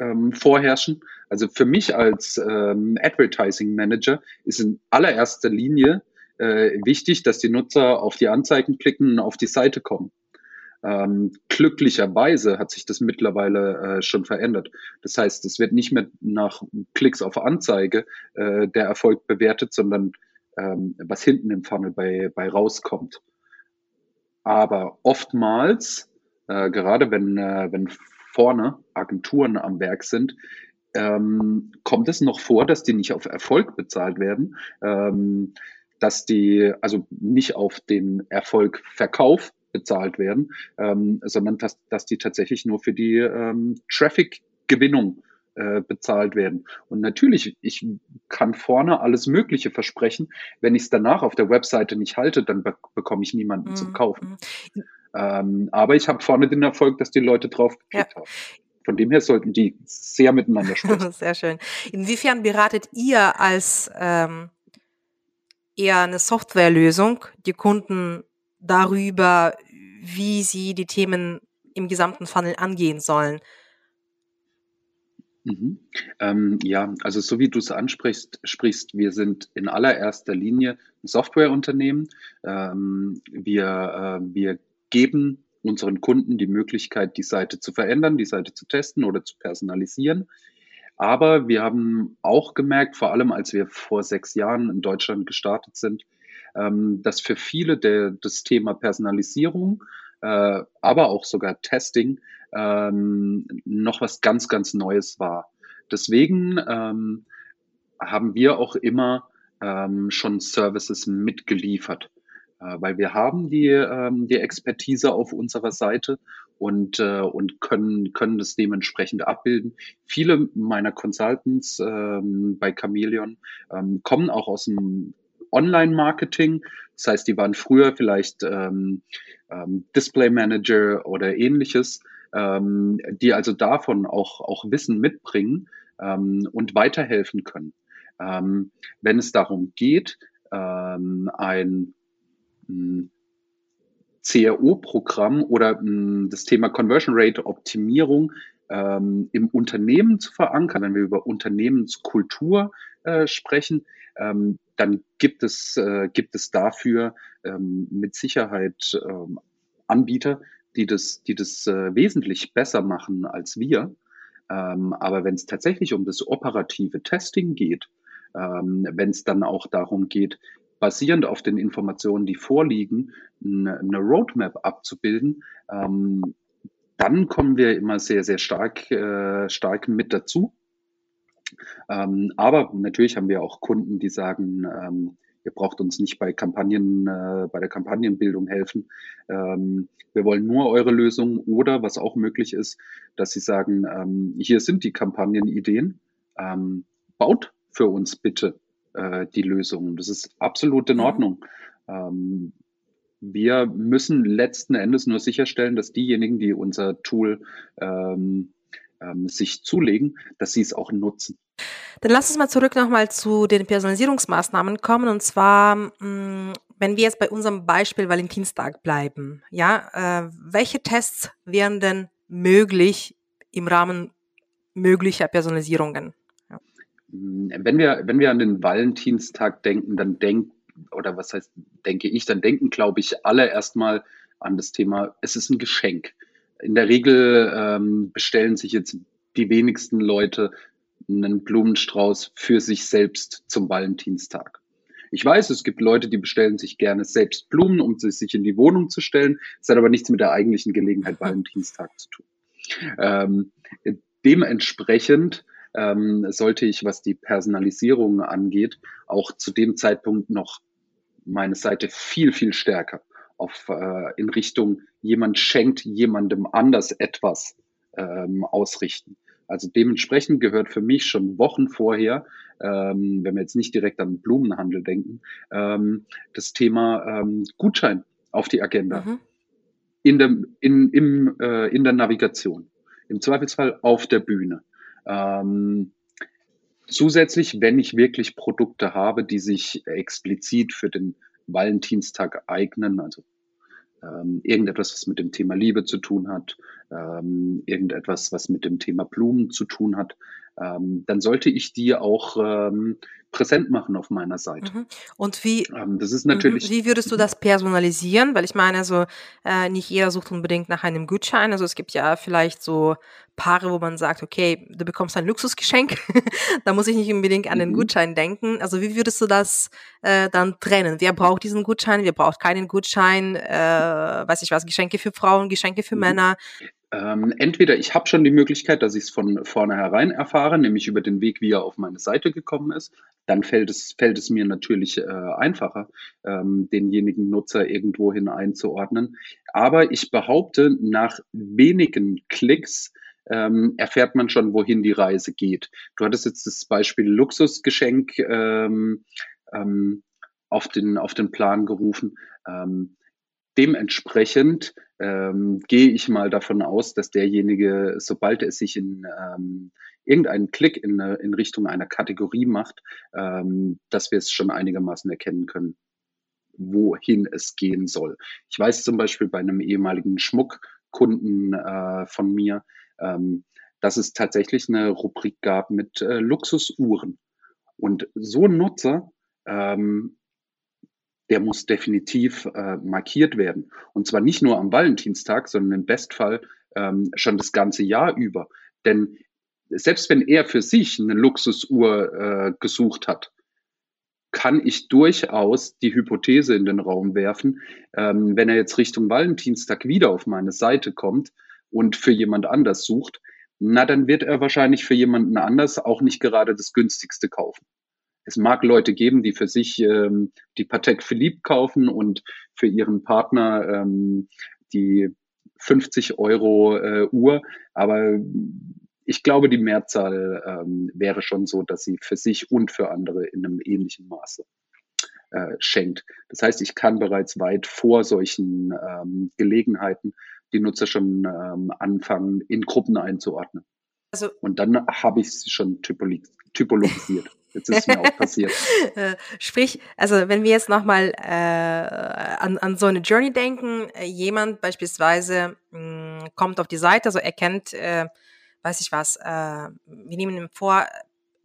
ähm, vorherrschen. Also für mich als ähm, Advertising Manager ist in allererster Linie äh, wichtig, dass die Nutzer auf die Anzeigen klicken und auf die Seite kommen. Ähm, glücklicherweise hat sich das mittlerweile äh, schon verändert. Das heißt, es wird nicht mehr nach Klicks auf Anzeige äh, der Erfolg bewertet, sondern ähm, was hinten im Funnel bei, bei rauskommt. Aber oftmals, äh, gerade wenn, äh, wenn vorne Agenturen am Werk sind, ähm, kommt es noch vor, dass die nicht auf Erfolg bezahlt werden, ähm, dass die also nicht auf den Erfolg Verkauf bezahlt werden, ähm, sondern dass, dass die tatsächlich nur für die ähm, Traffic-Gewinnung äh, bezahlt werden. Und natürlich, ich kann vorne alles Mögliche versprechen. Wenn ich es danach auf der Webseite nicht halte, dann be bekomme ich niemanden mhm. zum Kaufen. Mhm. Ähm, aber ich habe vorne den Erfolg, dass die Leute drauf geklickt ja. haben. Von dem her sollten die sehr miteinander sprechen. sehr schön. Inwiefern beratet ihr als ähm, eher eine Softwarelösung die Kunden darüber, wie sie die Themen im gesamten Funnel angehen sollen? Mhm. Ähm, ja, also so wie du es ansprichst, sprichst, wir sind in allererster Linie ein Softwareunternehmen. Ähm, wir, äh, wir geben unseren Kunden die Möglichkeit, die Seite zu verändern, die Seite zu testen oder zu personalisieren. Aber wir haben auch gemerkt, vor allem als wir vor sechs Jahren in Deutschland gestartet sind, ähm, dass für viele der, das Thema Personalisierung, äh, aber auch sogar Testing ähm, noch was ganz, ganz Neues war. Deswegen ähm, haben wir auch immer ähm, schon Services mitgeliefert, äh, weil wir haben die, ähm, die Expertise auf unserer Seite und, äh, und können, können das dementsprechend abbilden. Viele meiner Consultants ähm, bei Chameleon ähm, kommen auch aus dem Online-Marketing. Das heißt, die waren früher vielleicht ähm, ähm, Display Manager oder ähnliches ähm, die also davon auch, auch Wissen mitbringen ähm, und weiterhelfen können. Ähm, wenn es darum geht, ähm, ein hm, CRO-Programm oder mh, hm, das Thema Conversion Rate Optimierung ähm, im Unternehmen zu verankern, wenn wir über Unternehmenskultur äh, sprechen, ähm, dann gibt es, äh, gibt es dafür mit Sicherheit Anbieter, die das, die das äh, wesentlich besser machen als wir. Ähm, aber wenn es tatsächlich um das operative Testing geht, ähm, wenn es dann auch darum geht, basierend auf den Informationen, die vorliegen, eine, Roadmap abzubilden, ähm, dann kommen wir immer sehr, sehr stark, äh, stark mit dazu. Ähm, aber natürlich haben wir auch Kunden, die sagen, ähm, ihr braucht uns nicht bei Kampagnen, äh, bei der Kampagnenbildung helfen. Ähm, wir wollen nur eure Lösung oder was auch möglich ist, dass sie sagen, ähm, hier sind die Kampagnenideen, ähm, baut für uns bitte äh, die Lösung. Das ist absolut in mhm. Ordnung. Ähm, wir müssen letzten Endes nur sicherstellen, dass diejenigen, die unser Tool ähm, ähm, sich zulegen, dass sie es auch nutzen. Dann lass uns mal zurück nochmal zu den Personalisierungsmaßnahmen kommen. Und zwar, mh, mm, wenn wir jetzt bei unserem Beispiel Valentinstag bleiben, ja, äh, welche Tests wären denn möglich im Rahmen möglicher Personalisierungen? Ja. Wenn wir, wenn wir an den Valentinstag denken, dann denkt, oder was heißt, denke ich, dann denken, glaube ich, alle erstmal an das Thema, es ist ein Geschenk. In der Regel ähm, bestellen sich jetzt die wenigsten Leute einen Blumenstrauß für sich selbst zum Valentinstag. Ich weiß, es gibt Leute, die bestellen sich gerne selbst Blumen, um sie sich in die Wohnung zu stellen. Das hat aber nichts mit der eigentlichen Gelegenheit Valentinstag zu tun. Ähm, dementsprechend ähm, sollte ich, was die Personalisierung angeht, auch zu dem Zeitpunkt noch meine Seite viel, viel stärker auf, äh, in Richtung jemand schenkt jemandem anders etwas ähm, ausrichten. Also dementsprechend gehört für mich schon Wochen vorher, ähm, wenn wir jetzt nicht direkt an Blumenhandel denken, ähm, das Thema ähm, Gutschein auf die Agenda. Mhm. In, der, in, im, äh, in der Navigation. Im Zweifelsfall auf der Bühne. Ähm, zusätzlich, wenn ich wirklich Produkte habe, die sich explizit für den Valentinstag eignen, also ähm, irgendetwas, was mit dem Thema Liebe zu tun hat, ähm, irgendetwas, was mit dem Thema Blumen zu tun hat, ähm, dann sollte ich die auch ähm, präsent machen auf meiner Seite. Mhm. Und wie, ähm, das ist natürlich, wie würdest du das personalisieren? Weil ich meine, also äh, nicht jeder sucht unbedingt nach einem Gutschein. Also es gibt ja vielleicht so Paare, wo man sagt, okay, du bekommst ein Luxusgeschenk, da muss ich nicht unbedingt an den mhm. Gutschein denken. Also wie würdest du das äh, dann trennen? Wer braucht diesen Gutschein? Wer braucht keinen Gutschein? Äh, weiß ich was, Geschenke für Frauen, Geschenke für mhm. Männer. Ähm, entweder ich habe schon die Möglichkeit, dass ich es von vornherein erfahre, nämlich über den Weg, wie er auf meine Seite gekommen ist. Dann fällt es, fällt es mir natürlich äh, einfacher, ähm, denjenigen Nutzer irgendwohin einzuordnen. Aber ich behaupte, nach wenigen Klicks ähm, erfährt man schon, wohin die Reise geht. Du hattest jetzt das Beispiel Luxusgeschenk ähm, ähm, auf, den, auf den Plan gerufen. Ähm, dementsprechend ähm, gehe ich mal davon aus, dass derjenige, sobald er sich in ähm, irgendeinen Klick in, in Richtung einer Kategorie macht, ähm, dass wir es schon einigermaßen erkennen können, wohin es gehen soll. Ich weiß zum Beispiel bei einem ehemaligen Schmuckkunden äh, von mir, ähm, dass es tatsächlich eine Rubrik gab mit äh, Luxusuhren. Und so ein Nutzer ähm, der muss definitiv äh, markiert werden. Und zwar nicht nur am Valentinstag, sondern im Bestfall ähm, schon das ganze Jahr über. Denn selbst wenn er für sich eine Luxusuhr äh, gesucht hat, kann ich durchaus die Hypothese in den Raum werfen, ähm, wenn er jetzt Richtung Valentinstag wieder auf meine Seite kommt und für jemand anders sucht, na, dann wird er wahrscheinlich für jemanden anders auch nicht gerade das günstigste kaufen. Es mag Leute geben, die für sich ähm, die Patek Philippe kaufen und für ihren Partner ähm, die 50 Euro äh, Uhr, aber ich glaube, die Mehrzahl ähm, wäre schon so, dass sie für sich und für andere in einem ähnlichen Maße äh, schenkt. Das heißt, ich kann bereits weit vor solchen ähm, Gelegenheiten die Nutzer schon ähm, anfangen, in Gruppen einzuordnen. Also, und dann habe ich sie schon typologisiert. Jetzt ist mir auch passiert. Äh, sprich, also wenn wir jetzt nochmal äh, an, an so eine Journey denken, äh, jemand beispielsweise mh, hm, kommt auf die Seite, also erkennt, äh, weiß ich was, äh, wir nehmen ihm vor,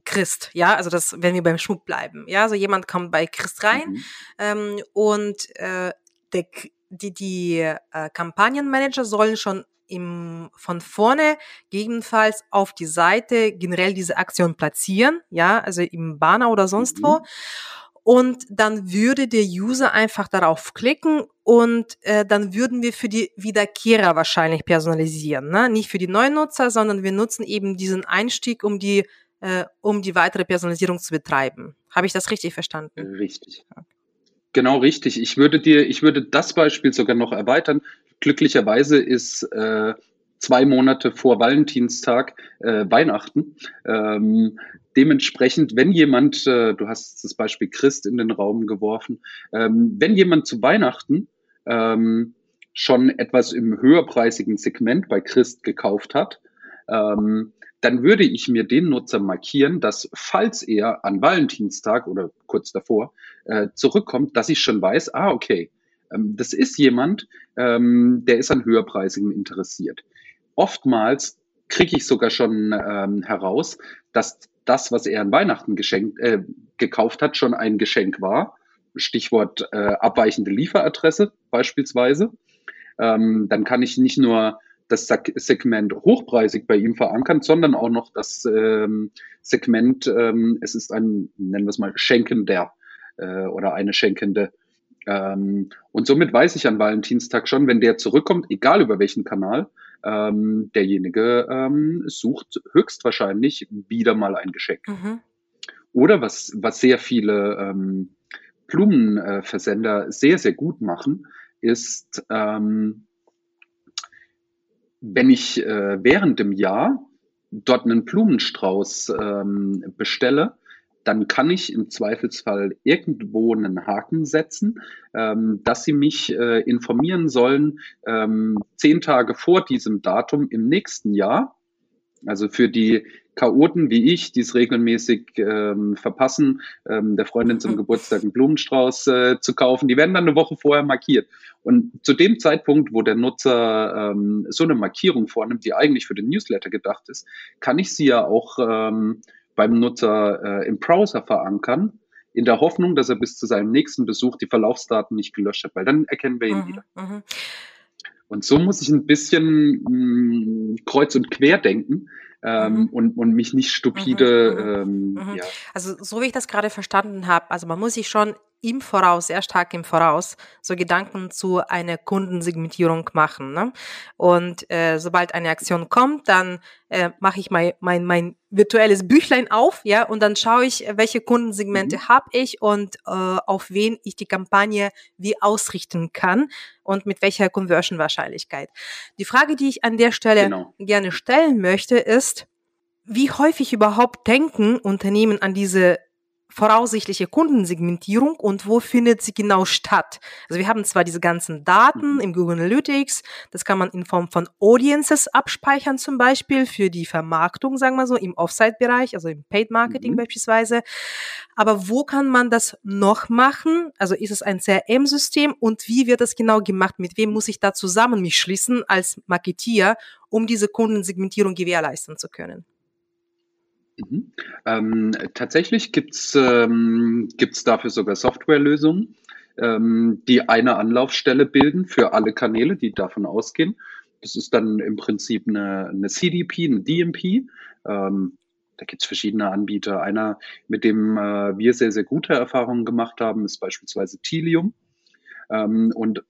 Christ, ja, also das, wenn wir beim Schmuck bleiben, ja, also jemand kommt bei Christ rein mhm. ähm, und äh, der, die, die äh, Kampagnenmanager sollen schon im, von vorne gegebenenfalls auf die Seite generell diese Aktion platzieren, ja, also im Banner oder sonst mhm. wo. Und dann würde der User einfach darauf klicken und äh, dann würden wir für die Wiederkehrer wahrscheinlich personalisieren. Ne? Nicht für die neuen Nutzer, sondern wir nutzen eben diesen Einstieg, um die, äh, um die weitere Personalisierung zu betreiben. Habe ich das richtig verstanden? Richtig. Genau richtig. Ich würde dir, ich würde das Beispiel sogar noch erweitern. Glücklicherweise ist äh, zwei Monate vor Valentinstag äh, Weihnachten. Ähm, dementsprechend, wenn jemand, äh, du hast das Beispiel Christ in den Raum geworfen, ähm, wenn jemand zu Weihnachten ähm, schon etwas im höherpreisigen Segment bei Christ gekauft hat, ähm, dann würde ich mir den Nutzer markieren, dass falls er an Valentinstag oder kurz davor äh, zurückkommt, dass ich schon weiß, ah, okay, das ist jemand, ähm, der ist an höherpreisigen interessiert. Oftmals kriege ich sogar schon ähm, heraus, dass das, was er an Weihnachten geschenkt, äh, gekauft hat, schon ein Geschenk war. Stichwort äh, abweichende Lieferadresse beispielsweise. Ähm, dann kann ich nicht nur das Segment hochpreisig bei ihm verankern, sondern auch noch das ähm, Segment, ähm, es ist ein, nennen wir es mal, Schenkender äh, oder eine Schenkende ähm, und somit weiß ich an Valentinstag schon, wenn der zurückkommt, egal über welchen Kanal, ähm, derjenige ähm, sucht höchstwahrscheinlich wieder mal ein Geschenk. Mhm. Oder was, was sehr viele ähm, Blumenversender sehr, sehr gut machen, ist, ähm, wenn ich äh, während dem Jahr dort einen Blumenstrauß ähm, bestelle, dann kann ich im Zweifelsfall irgendwo einen Haken setzen, ähm, dass Sie mich äh, informieren sollen, ähm, zehn Tage vor diesem Datum im nächsten Jahr. Also für die Chaoten wie ich, die es regelmäßig ähm, verpassen, ähm, der Freundin zum Geburtstag einen Blumenstrauß äh, zu kaufen, die werden dann eine Woche vorher markiert. Und zu dem Zeitpunkt, wo der Nutzer ähm, so eine Markierung vornimmt, die eigentlich für den Newsletter gedacht ist, kann ich sie ja auch ähm, beim Nutzer äh, im Browser verankern, in der Hoffnung, dass er bis zu seinem nächsten Besuch die Verlaufsdaten nicht gelöscht hat, weil dann erkennen wir ihn mhm, wieder. Mhm. Und so muss ich ein bisschen mh, mm, kreuz und quer denken, ähm, mhm. und, und mich nicht stupide. Mhm, mhm, ähm, mhm. ja. Also so wie ich das gerade verstanden habe, also man muss sich schon im Voraus, sehr stark im Voraus, so Gedanken zu einer Kundensegmentierung machen. Ne? Und äh, sobald eine Aktion kommt, dann äh, mache ich mein, mein, mein virtuelles Büchlein auf, ja, und dann schaue ich, welche Kundensegmente mhm. habe ich und äh, auf wen ich die Kampagne wie ausrichten kann und mit welcher Conversion-Wahrscheinlichkeit. Die Frage, die ich an der Stelle genau. gerne stellen möchte, ist, wie häufig überhaupt denken Unternehmen an diese voraussichtliche Kundensegmentierung und wo findet sie genau statt? Also wir haben zwar diese ganzen Daten mhm. im Google Analytics, das kann man in Form von Audiences abspeichern zum Beispiel für die Vermarktung, sagen wir so, im Offsite-Bereich, also im Paid Marketing mhm. beispielsweise. Aber wo kann man das noch machen? Also ist es ein CRM-System und wie wird das genau gemacht? Mit wem muss ich da zusammen mich schließen als Marketier, um diese Kundensegmentierung gewährleisten zu können? Mhm. Ähm, tatsächlich gibt's ähm, gibt's dafür sogar Softwarelösungen, ähm, die eine Anlaufstelle bilden für alle Kanäle, die davon ausgehen. Das ist dann im Prinzip eine, eine CDP, eine DMP. Ähm, da gibt's verschiedene Anbieter. Einer, mit dem äh, wir sehr, sehr gute Erfahrungen gemacht haben, ist beispielsweise Tilium. Ähm, und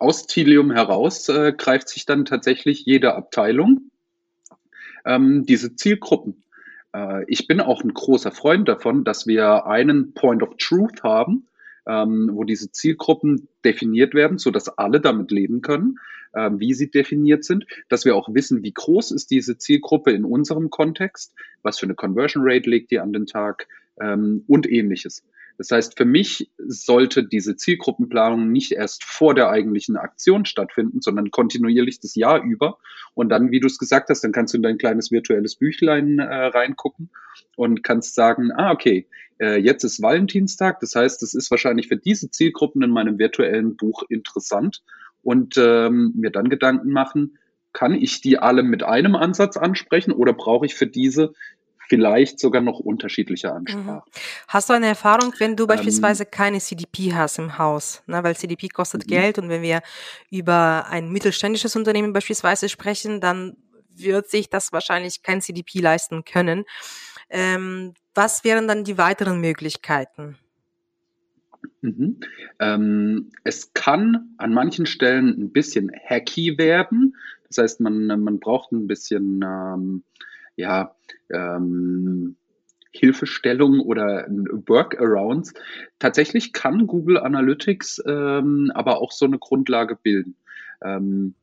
aus Tilium heraus äh, greift sich dann tatsächlich jede Abteilung ähm, diese Zielgruppen ich bin auch ein großer Freund davon, dass wir einen Point of Truth haben, ähm, wo diese Zielgruppen definiert werden, so dass alle damit leben können, ähm, wie sie definiert sind, dass wir auch wissen, wie groß ist diese Zielgruppe in unserem Kontext, was für eine Conversion Rate legt die an den Tag ähm, und ähnliches. Das heißt, für mich sollte diese Zielgruppenplanung nicht erst vor der eigentlichen Aktion stattfinden, sondern kontinuierlich das Jahr über. Und dann, wie du es gesagt hast, dann kannst du in dein kleines virtuelles Büchlein äh, reingucken und kannst sagen, ah, okay, äh, jetzt ist Valentinstag. Das heißt, es ist wahrscheinlich für diese Zielgruppen in meinem virtuellen Buch interessant und ähm, mir dann Gedanken machen, kann ich die alle mit einem Ansatz ansprechen oder brauche ich für diese vielleicht sogar noch unterschiedliche Ansprachen. Mhm. Hast du eine Erfahrung, wenn du ähm, beispielsweise keine CDP hast im Haus? Ne, weil CDP kostet mhm. Geld und wenn wir über ein mittelständisches Unternehmen beispielsweise sprechen, dann wird sich das wahrscheinlich kein CDP leisten können. Ähm, was wären dann die weiteren Möglichkeiten? Mhm. Ähm, es kann an manchen Stellen ein bisschen hacky werden. Das heißt, man, man braucht ein bisschen ähm, ja, ähm, Hilfestellung oder Workarounds. Tatsächlich kann Google Analytics ähm, aber auch so eine Grundlage bilden. Ähm,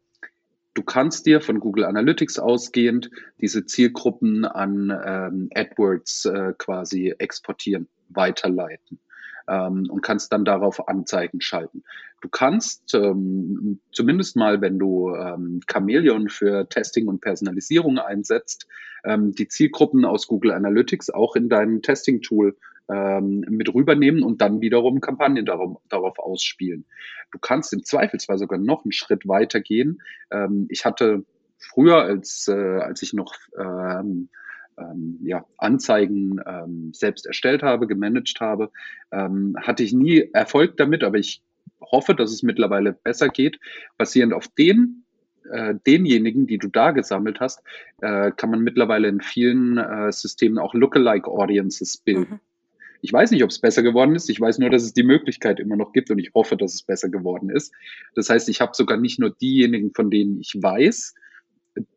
du kannst dir von Google Analytics ausgehend diese Zielgruppen an ähm, AdWords äh, quasi exportieren, weiterleiten ähm, und kannst dann darauf Anzeigen schalten. Du kannst ähm, zumindest mal, wenn du ähm, Chameleon für Testing und Personalisierung einsetzt, ähm, die Zielgruppen aus Google Analytics auch in dein Testing-Tool ähm, mit rübernehmen und dann wiederum Kampagnen darauf, darauf ausspielen. Du kannst im Zweifelsfall sogar noch einen Schritt weiter gehen. Ähm, ich hatte früher, als, äh, als ich noch ähm, ähm, ja, Anzeigen ähm, selbst erstellt habe, gemanagt habe, ähm, hatte ich nie Erfolg damit, aber ich hoffe, dass es mittlerweile besser geht. Basierend auf den äh, denjenigen, die du da gesammelt hast, äh, kann man mittlerweile in vielen äh, Systemen auch Lookalike Audiences bilden. Mhm. Ich weiß nicht, ob es besser geworden ist. Ich weiß nur, dass es die Möglichkeit immer noch gibt und ich hoffe, dass es besser geworden ist. Das heißt, ich habe sogar nicht nur diejenigen, von denen ich weiß,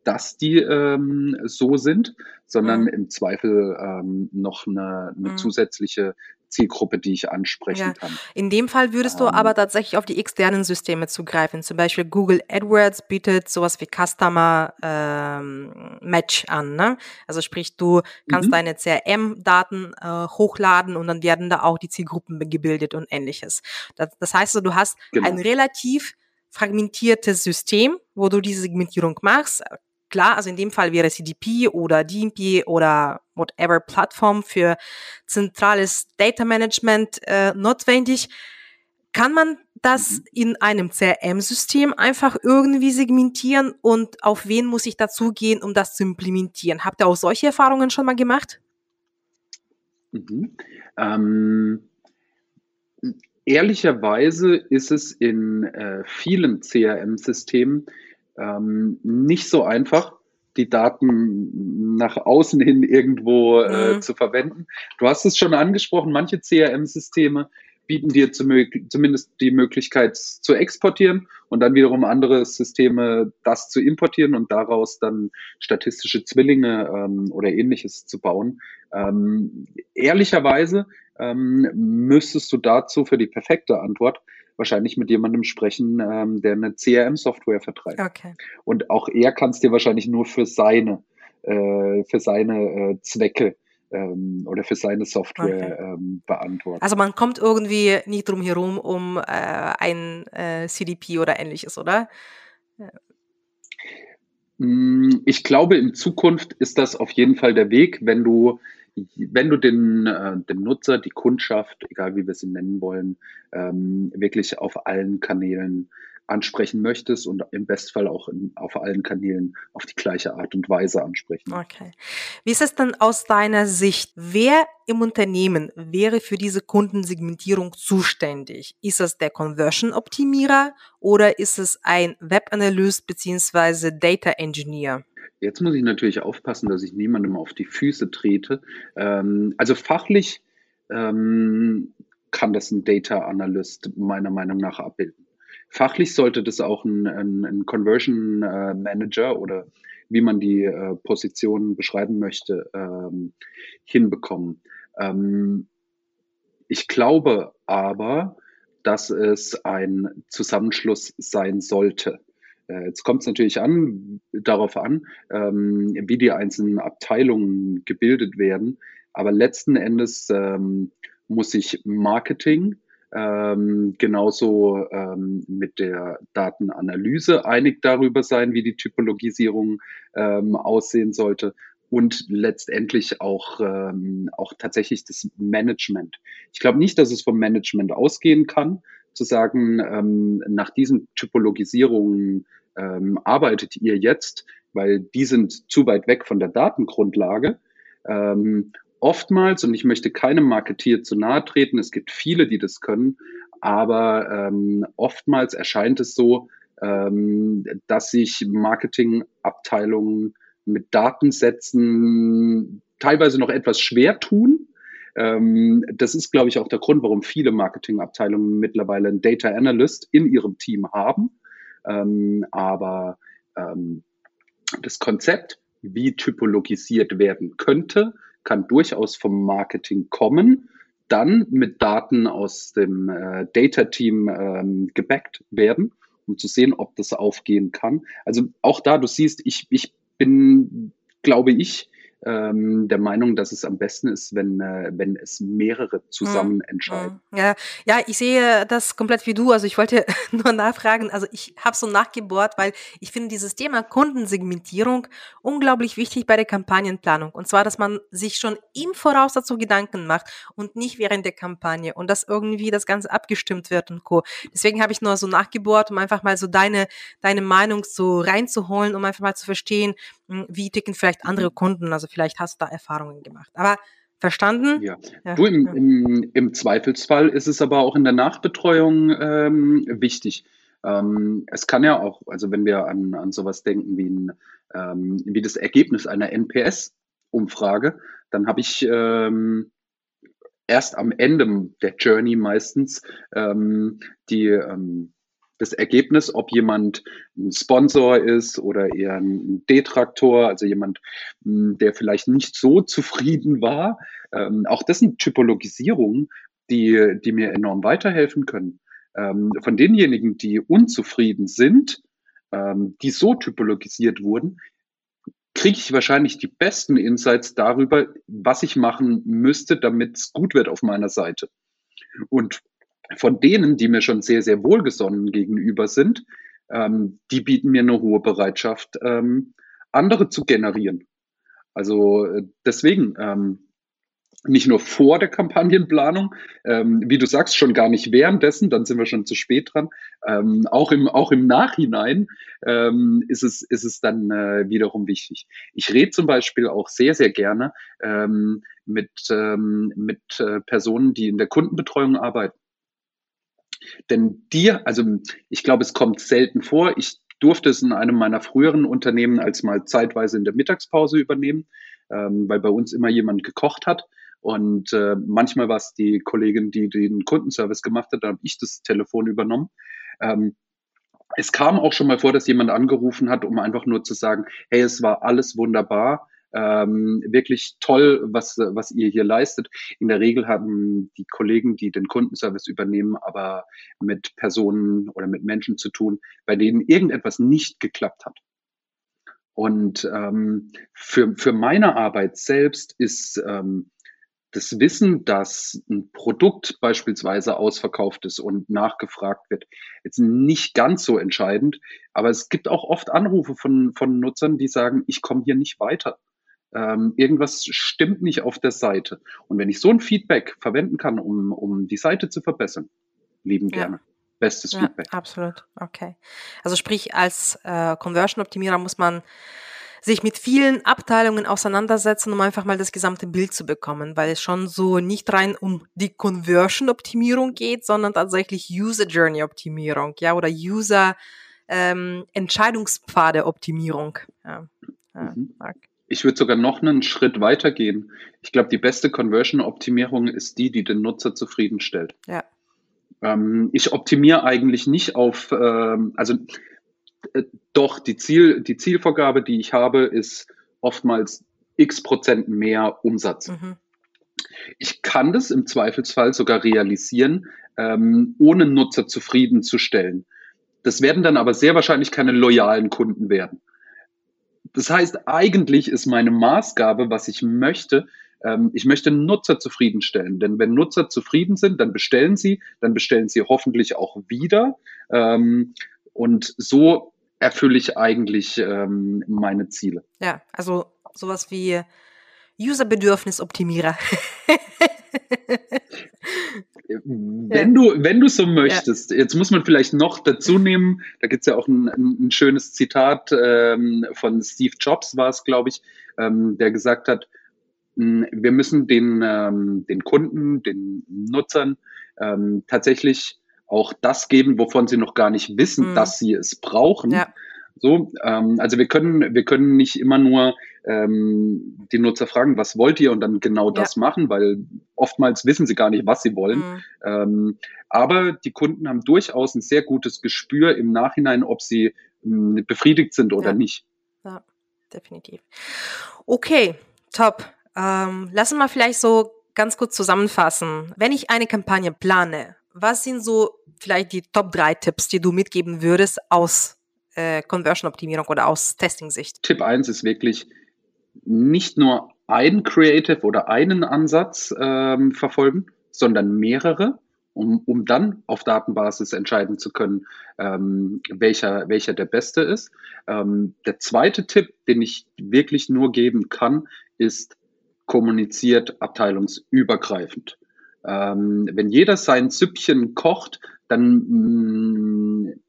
dass die ähm, so sind, sondern mhm. im Zweifel ähm, noch eine, eine mhm. zusätzliche Zielgruppe, die ich ansprechen ja. kann. In dem Fall würdest du ähm, aber tatsächlich auf die externen Systeme zugreifen. Zum Beispiel Google AdWords bietet sowas wie Customer ähm, Match an. Ne? Also sprich, du kannst mhm. deine CRM-Daten äh, hochladen und dann werden da auch die Zielgruppen gebildet und ähnliches. Das, das heißt, du hast genau. ein relativ fragmentiertes System, wo du diese Segmentierung machst. Klar, also in dem Fall wäre CDP oder DMP oder whatever Plattform für zentrales Data Management äh, notwendig. Kann man das mhm. in einem CRM-System einfach irgendwie segmentieren und auf wen muss ich dazugehen, um das zu implementieren? Habt ihr auch solche Erfahrungen schon mal gemacht? Mhm. Ähm, ehrlicherweise ist es in äh, vielen CRM-Systemen ähm, nicht so einfach, die Daten nach außen hin irgendwo äh, mhm. zu verwenden. Du hast es schon angesprochen, manche CRM-Systeme bieten dir zumindest die Möglichkeit zu exportieren und dann wiederum andere Systeme das zu importieren und daraus dann statistische Zwillinge ähm, oder ähnliches zu bauen. Ähm, ehrlicherweise ähm, müsstest du dazu für die perfekte Antwort wahrscheinlich mit jemandem sprechen, ähm, der eine CRM-Software vertreibt. Okay. Und auch er kann es dir wahrscheinlich nur für seine, äh, für seine äh, Zwecke ähm, oder für seine Software okay. ähm, beantworten. Also man kommt irgendwie nicht drum herum um äh, ein äh, CDP oder ähnliches, oder? Mm, ich glaube, in Zukunft ist das auf jeden Fall der Weg, wenn du wenn du den, äh, den Nutzer, die Kundschaft, egal wie wir sie nennen wollen, ähm, wirklich auf allen Kanälen ansprechen möchtest und im Bestfall auch in, auf allen Kanälen auf die gleiche Art und Weise ansprechen. Okay. Wie ist es denn aus deiner Sicht? Wer im Unternehmen wäre für diese Kundensegmentierung zuständig? Ist es der Conversion-Optimierer oder ist es ein Web-Analyst bzw. Data Engineer? Jetzt muss ich natürlich aufpassen, dass ich niemandem auf die Füße trete. Ähm, also fachlich ähm, kann das ein Data Analyst meiner Meinung nach abbilden. Fachlich sollte das auch ein, ein, ein Conversion äh, Manager oder wie man die äh, Position beschreiben möchte, ähm, hinbekommen. Ähm, ich glaube aber, dass es ein Zusammenschluss sein sollte. Äh, jetzt kommt es natürlich an, darauf an, ähm, wie die einzelnen Abteilungen gebildet werden. Aber letzten Endes ähm, muss sich Marketing ähm, genauso ähm, mit der Datenanalyse einig darüber sein, wie die Typologisierung ähm, aussehen sollte und letztendlich auch, ähm, auch tatsächlich das Management. Ich glaube nicht, dass es vom Management ausgehen kann, zu sagen, ähm, nach diesen Typologisierungen ähm, arbeitet ihr jetzt, weil die sind zu weit weg von der Datengrundlage. Ähm, oftmals, und ich möchte keinem Marketier zu nahe treten, es gibt viele, die das können, aber ähm, oftmals erscheint es so, ähm, dass sich Marketingabteilungen mit Datensätzen teilweise noch etwas schwer tun. Ähm, das ist, glaube ich, auch der Grund, warum viele Marketingabteilungen mittlerweile einen Data Analyst in ihrem Team haben ähm, aber ähm, das Konzept, wie typologisiert werden könnte, kann durchaus vom Marketing kommen, dann mit Daten aus dem äh, Data-Team ähm, gebackt werden, um zu sehen, ob das aufgehen kann. Also auch da, du siehst, ich, ich bin, glaube ich, ähm, der Meinung, dass es am besten ist, wenn, äh, wenn es mehrere zusammen mhm. entscheiden. Ja, ja, ich sehe das komplett wie du. Also ich wollte nur nachfragen, also ich habe so nachgebohrt, weil ich finde dieses Thema Kundensegmentierung unglaublich wichtig bei der Kampagnenplanung. Und zwar, dass man sich schon im Voraus dazu Gedanken macht und nicht während der Kampagne und dass irgendwie das Ganze abgestimmt wird und Co. Deswegen habe ich nur so nachgebohrt, um einfach mal so deine, deine Meinung so reinzuholen, um einfach mal zu verstehen, hm, wie ticken vielleicht andere Kunden. Also vielleicht hast du da Erfahrungen gemacht. Aber verstanden? Ja. ja. Du, im, im, im, Zweifelsfall ist es aber auch in der Nachbetreuung ähm, wichtig. Ähm, es kann ja auch, also wenn wir an, an sowas denken wie, ein, ähm, wie das Ergebnis einer NPS-Umfrage, dann habe ich ähm, erst am Ende der Journey meistens ähm, die ähm, das Ergebnis, ob jemand ein Sponsor ist oder eher ein Detraktor, also jemand, hm, der vielleicht nicht so zufrieden war. Ähm, auch das sind Typologisierungen, die, die mir enorm weiterhelfen können. Ähm, von denjenigen, die unzufrieden sind, ähm, die so typologisiert wurden, kriege ich wahrscheinlich die besten Insights darüber, was ich machen müsste, damit es gut wird auf meiner Seite. Und von denen, die mir schon sehr, sehr wohlgesonnen gegenüber sind, ähm, die bieten mir eine hohe Bereitschaft, ähm, andere zu generieren. Also äh, deswegen ähm, nicht nur vor der Kampagnenplanung, ähm, wie du sagst, schon gar nicht währenddessen, dann sind wir schon zu spät dran. Ähm, auch, im, auch im Nachhinein ähm, ist, es, ist es dann äh, wiederum wichtig. Ich rede zum Beispiel auch sehr, sehr gerne mit, mit äh, Personen, die in der Kundenbetreuung arbeiten. Denn dir, also ich glaube, es kommt selten vor. Ich durfte es in einem meiner früheren Unternehmen als mal zeitweise in der Mittagspause übernehmen, ähm, weil bei uns immer jemand gekocht hat. Und äh, manchmal war es die Kollegin, die den Kundenservice gemacht hat, da habe ich das Telefon übernommen. Ähm, es kam auch schon mal vor, dass jemand angerufen hat, um einfach nur zu sagen, hey, es war alles wunderbar, ähm, wirklich toll, was, was ihr hier leistet. In der Regel haben die Kollegen, die den Kundenservice übernehmen, aber mit Personen oder mit Menschen zu tun, bei denen irgendetwas nicht geklappt hat. Und ähm, für, für meine Arbeit selbst ist ähm, das Wissen, dass ein Produkt beispielsweise ausverkauft ist und nachgefragt wird, jetzt nicht ganz so entscheidend. Aber es gibt auch oft Anrufe von, von Nutzern, die sagen, ich komme hier nicht weiter. Ähm, irgendwas stimmt nicht auf der Seite. Und wenn ich so ein Feedback verwenden kann, um, um die Seite zu verbessern, lieben gerne. Ja. Bestes ja, Feedback. Absolut. Okay. Also sprich, als äh, Conversion-Optimierer muss man sich mit vielen Abteilungen auseinandersetzen, um einfach mal das gesamte Bild zu bekommen, weil es schon so nicht rein um die Conversion-Optimierung geht, sondern tatsächlich User-Journey-Optimierung, ja, oder User ähm, Entscheidungspfade-Optimierung. Ja. Mhm. Ich würde sogar noch einen Schritt weiter gehen. Ich glaube, die beste Conversion-Optimierung ist die, die den Nutzer zufriedenstellt. Ja. Ähm, ich optimiere eigentlich nicht auf, ähm, also äh, doch, die, Ziel, die Zielvorgabe, die ich habe, ist oftmals x Prozent mehr Umsatz. Mhm. Ich kann das im Zweifelsfall sogar realisieren, ähm, ohne Nutzer zufriedenzustellen. Das werden dann aber sehr wahrscheinlich keine loyalen Kunden werden. Das heißt, eigentlich ist meine Maßgabe, was ich möchte, ähm, ich möchte Nutzer zufriedenstellen. Denn wenn Nutzer zufrieden sind, dann bestellen sie, dann bestellen sie hoffentlich auch wieder. Ähm, und so erfülle ich eigentlich ähm, meine Ziele. Ja, also sowas wie User-Bedürfnis-Optimierer. wenn ja. du, wenn du so möchtest, ja. jetzt muss man vielleicht noch dazu nehmen, da gibt es ja auch ein, ein, schönes Zitat ähm, von Steve Jobs, war es, glaube ich, ähm, der gesagt hat, hm, wir müssen den, ähm, den Kunden, den Nutzern ähm, tatsächlich auch das geben, wovon sie noch gar nicht wissen, mhm. dass sie es brauchen. Ja. So, ähm, also wir können, wir können nicht immer nur ähm, die Nutzer fragen, was wollt ihr und dann genau das ja. machen, weil oftmals wissen sie gar nicht, was sie wollen. Mhm. Ähm, aber die Kunden haben durchaus ein sehr gutes Gespür im Nachhinein, ob sie mh, hm, befriedigt sind oder ja. nicht. Ja, definitiv. Okay, top. Ähm, lassen wir vielleicht so ganz kurz zusammenfassen. Wenn ich eine Kampagne plane, was sind so vielleicht die Top 3 Tipps, die du mitgeben würdest aus äh, Conversion-Optimierung oder aus Testing-Sicht? Tipp 1 ist wirklich nicht nur ein Creative oder einen Ansatz ähm, verfolgen, sondern mehrere, um, um dann auf Datenbasis entscheiden zu können, ähm, welcher, welcher der beste ist. Ähm, der zweite Tipp, den ich wirklich nur geben kann, ist kommuniziert abteilungsübergreifend. Ähm, wenn jeder sein Süppchen kocht, dann mh, mm,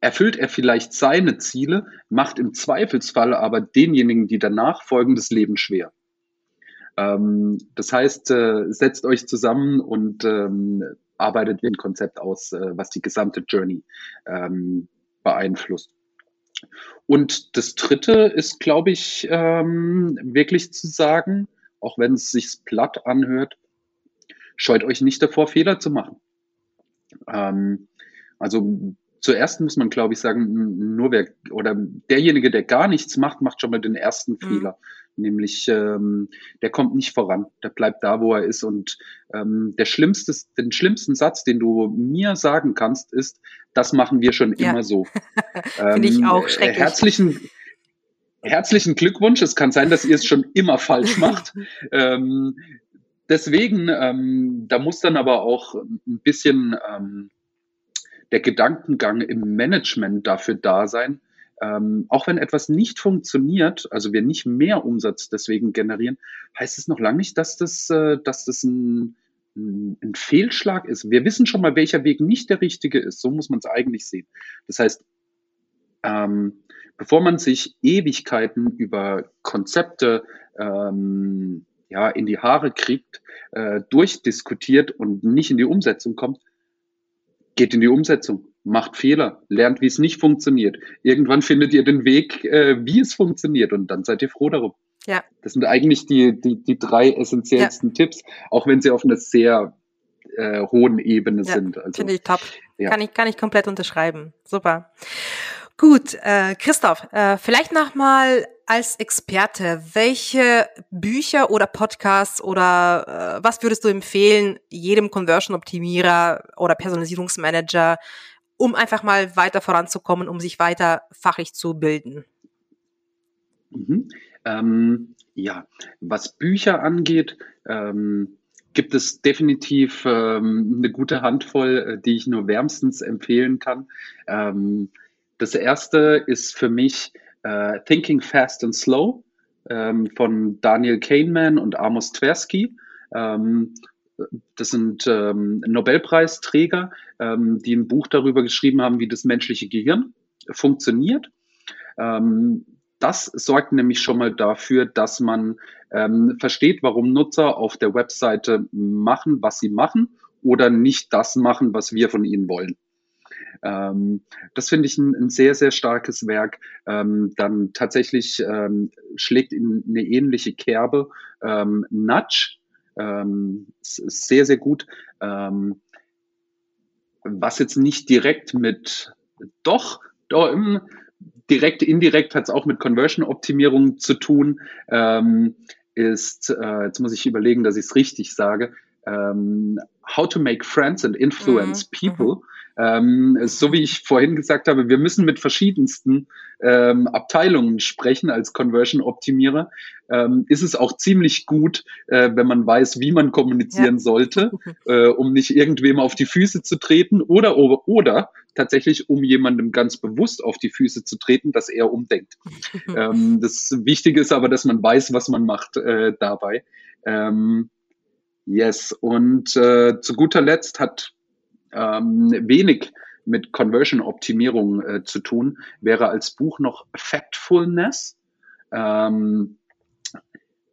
erfüllt er vielleicht seine Ziele, macht im Zweifelsfall aber denjenigen, die danach folgen, das Leben schwer. Ähm, das heißt, äh, setzt euch zusammen und ähm, arbeitet ein Konzept aus, äh, was die gesamte Journey ähm, beeinflusst. Und das Dritte ist, glaube ich, ähm, wirklich zu sagen, auch wenn es sich platt anhört, scheut euch nicht davor, Fehler zu machen. Ähm, also zuerst muss man, glaube ich, sagen, nur wer oder derjenige, der gar nichts macht, macht schon mal den ersten mhm. Fehler. Nämlich, ähm, der kommt nicht voran, der bleibt da, wo er ist. Und ähm, der schlimmste, den schlimmsten Satz, den du mir sagen kannst, ist, das machen wir schon ja. immer so. Finde ich auch ähm, schrecklich. Herzlichen, herzlichen Glückwunsch. Es kann sein, dass ihr es schon immer falsch macht. ähm, deswegen, ähm, da muss dann aber auch ein bisschen ähm, der Gedankengang im Management dafür da sein, ähm, auch wenn etwas nicht funktioniert, also wir nicht mehr Umsatz deswegen generieren, heißt es noch lange nicht, dass das, äh, dass das ein, ein Fehlschlag ist. Wir wissen schon mal, welcher Weg nicht der richtige ist. So muss man es eigentlich sehen. Das heißt, ähm, bevor man sich Ewigkeiten über Konzepte ähm, ja, in die Haare kriegt, äh, durchdiskutiert und nicht in die Umsetzung kommt, geht in die Umsetzung, macht Fehler, lernt, wie es nicht funktioniert. Irgendwann findet ihr den Weg, äh, wie es funktioniert und dann seid ihr froh darum. Ja. Das sind eigentlich die, die, die drei essentiellsten ja. Tipps, auch wenn sie auf einer sehr äh, hohen Ebene ja, sind. Also, Finde ich top. Ja. Kann, ich, kann ich komplett unterschreiben. Super. Gut, äh, Christoph, äh, vielleicht nochmal als Experte, welche Bücher oder Podcasts oder äh, was würdest du empfehlen jedem Conversion-Optimierer oder Personalisierungsmanager, um einfach mal weiter voranzukommen, um sich weiter fachlich zu bilden? Mhm. Ähm, ja, was Bücher angeht, ähm, gibt es definitiv ähm, eine gute Handvoll, äh, die ich nur wärmstens empfehlen kann. Das erste ist für mich äh, Thinking Fast and Slow ähm, von Daniel Kahneman und Amos Tversky. Ähm, das sind ähm, Nobelpreisträger, ähm, die ein Buch darüber geschrieben haben, wie das menschliche Gehirn funktioniert. Ähm, das sorgt nämlich schon mal dafür, dass man ähm, versteht, warum Nutzer auf der Webseite machen, was sie machen oder nicht das machen, was wir von ihnen wollen. Ähm, das finde ich ein, ein, sehr, sehr starkes Werk. Ähm, dann tatsächlich ähm, schlägt in eine ähnliche Kerbe ähm, Nudge. Ähm, ist sehr, sehr gut. Ähm, was jetzt nicht direkt mit, doch, doch direkt, indirekt hat es auch mit Conversion-Optimierung zu tun, ähm, ist, äh, jetzt muss ich überlegen, dass ich es richtig sage, ähm, How to make friends and influence mhm. people. Mhm. Ähm, so wie ich vorhin gesagt habe, wir müssen mit verschiedensten ähm, Abteilungen sprechen als Conversion-Optimierer. Ähm, ist es auch ziemlich gut, äh, wenn man weiß, wie man kommunizieren ja. sollte, äh, um nicht irgendwem auf die Füße zu treten oder, oder, oder tatsächlich, um jemandem ganz bewusst auf die Füße zu treten, dass er umdenkt. ähm, das Wichtige ist aber, dass man weiß, was man macht äh, dabei. Ähm, yes, und äh, zu guter Letzt hat ähm, wenig mit Conversion-Optimierung äh, zu tun, wäre als Buch noch Factfulness. Ähm,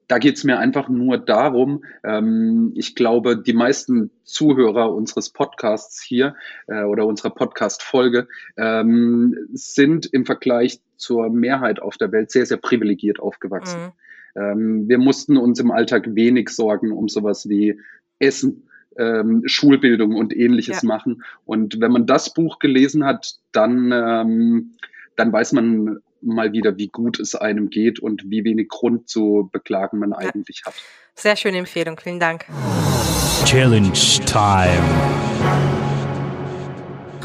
da geht es mir einfach nur darum, ähm, ich glaube, die meisten Zuhörer unseres Podcasts hier äh, oder unserer Podcast-Folge ähm, sind im Vergleich zur Mehrheit auf der Welt sehr, sehr privilegiert aufgewachsen. Mhm. Ähm, wir mussten uns im Alltag wenig Sorgen um sowas wie Essen, ähm, Schulbildung und ähnliches ja. machen. Und wenn man das Buch gelesen hat, dann, ähm, dann weiß man mal wieder, wie gut es einem geht und wie wenig Grund zu beklagen man ja. eigentlich hat. Sehr schöne Empfehlung, vielen Dank. Challenge Time.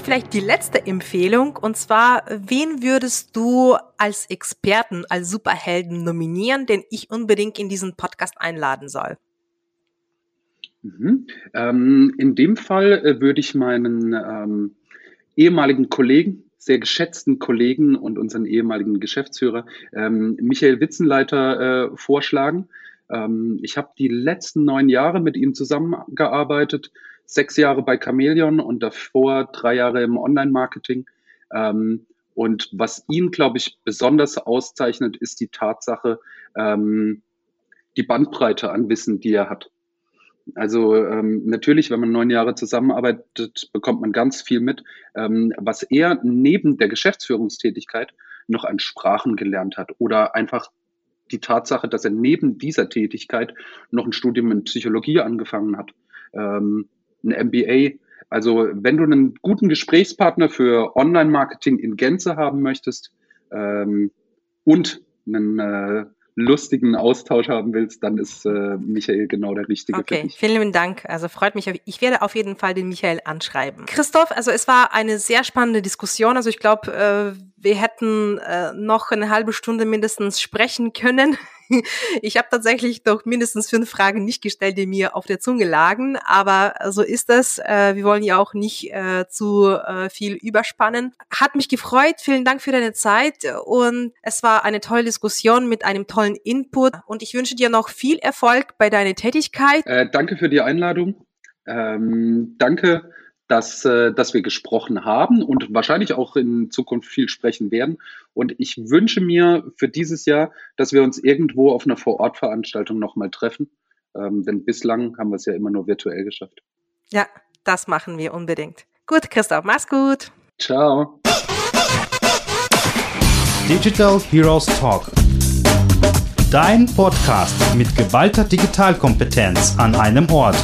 Vielleicht die letzte Empfehlung und zwar, wen würdest du als Experten, als Superhelden nominieren, den ich unbedingt in diesen Podcast einladen soll? Mhm. Ähm, in dem Fall äh, würde ich meinen ähm, ehemaligen Kollegen, sehr geschätzten Kollegen und unseren ehemaligen Geschäftsführer ähm, Michael Witzenleiter äh, vorschlagen. Ähm, ich habe die letzten neun Jahre mit ihm zusammengearbeitet, sechs Jahre bei Chameleon und davor drei Jahre im Online-Marketing. Ähm, und was ihn, glaube ich, besonders auszeichnet, ist die Tatsache, ähm, die Bandbreite an Wissen, die er hat. Also ähm, natürlich, wenn man neun Jahre zusammenarbeitet, bekommt man ganz viel mit, ähm, was er neben der Geschäftsführungstätigkeit noch an Sprachen gelernt hat oder einfach die Tatsache, dass er neben dieser Tätigkeit noch ein Studium in Psychologie angefangen hat, ähm, ein MBA. Also wenn du einen guten Gesprächspartner für Online-Marketing in Gänze haben möchtest ähm, und einen äh, lustigen Austausch haben willst, dann ist äh, Michael genau der Richtige okay, für dich. Vielen Dank. Also freut mich. Ich werde auf jeden Fall den Michael anschreiben. Christoph, also es war eine sehr spannende Diskussion. Also ich glaube, äh, wir hätten äh, noch eine halbe Stunde mindestens sprechen können. Ich habe tatsächlich doch mindestens fünf Fragen nicht gestellt, die mir auf der Zunge lagen, aber so ist es. Äh, wir wollen ja auch nicht äh, zu äh, viel überspannen. Hat mich gefreut. Vielen Dank für deine Zeit und es war eine tolle Diskussion mit einem tollen Input und ich wünsche dir noch viel Erfolg bei deiner Tätigkeit. Äh, danke für die Einladung. Ähm, danke dass, äh, dass wir gesprochen haben und wahrscheinlich auch in Zukunft viel sprechen werden. Und ich wünsche mir für dieses Jahr, dass wir uns irgendwo auf einer Vorortveranstaltung nochmal treffen. Ähm, denn bislang haben wir es ja immer nur virtuell geschafft. Ja, das machen wir unbedingt. Gut, Christoph, mach's gut. Ciao. Digital Heroes Talk. Dein Podcast mit geballter Digitalkompetenz an einem Ort.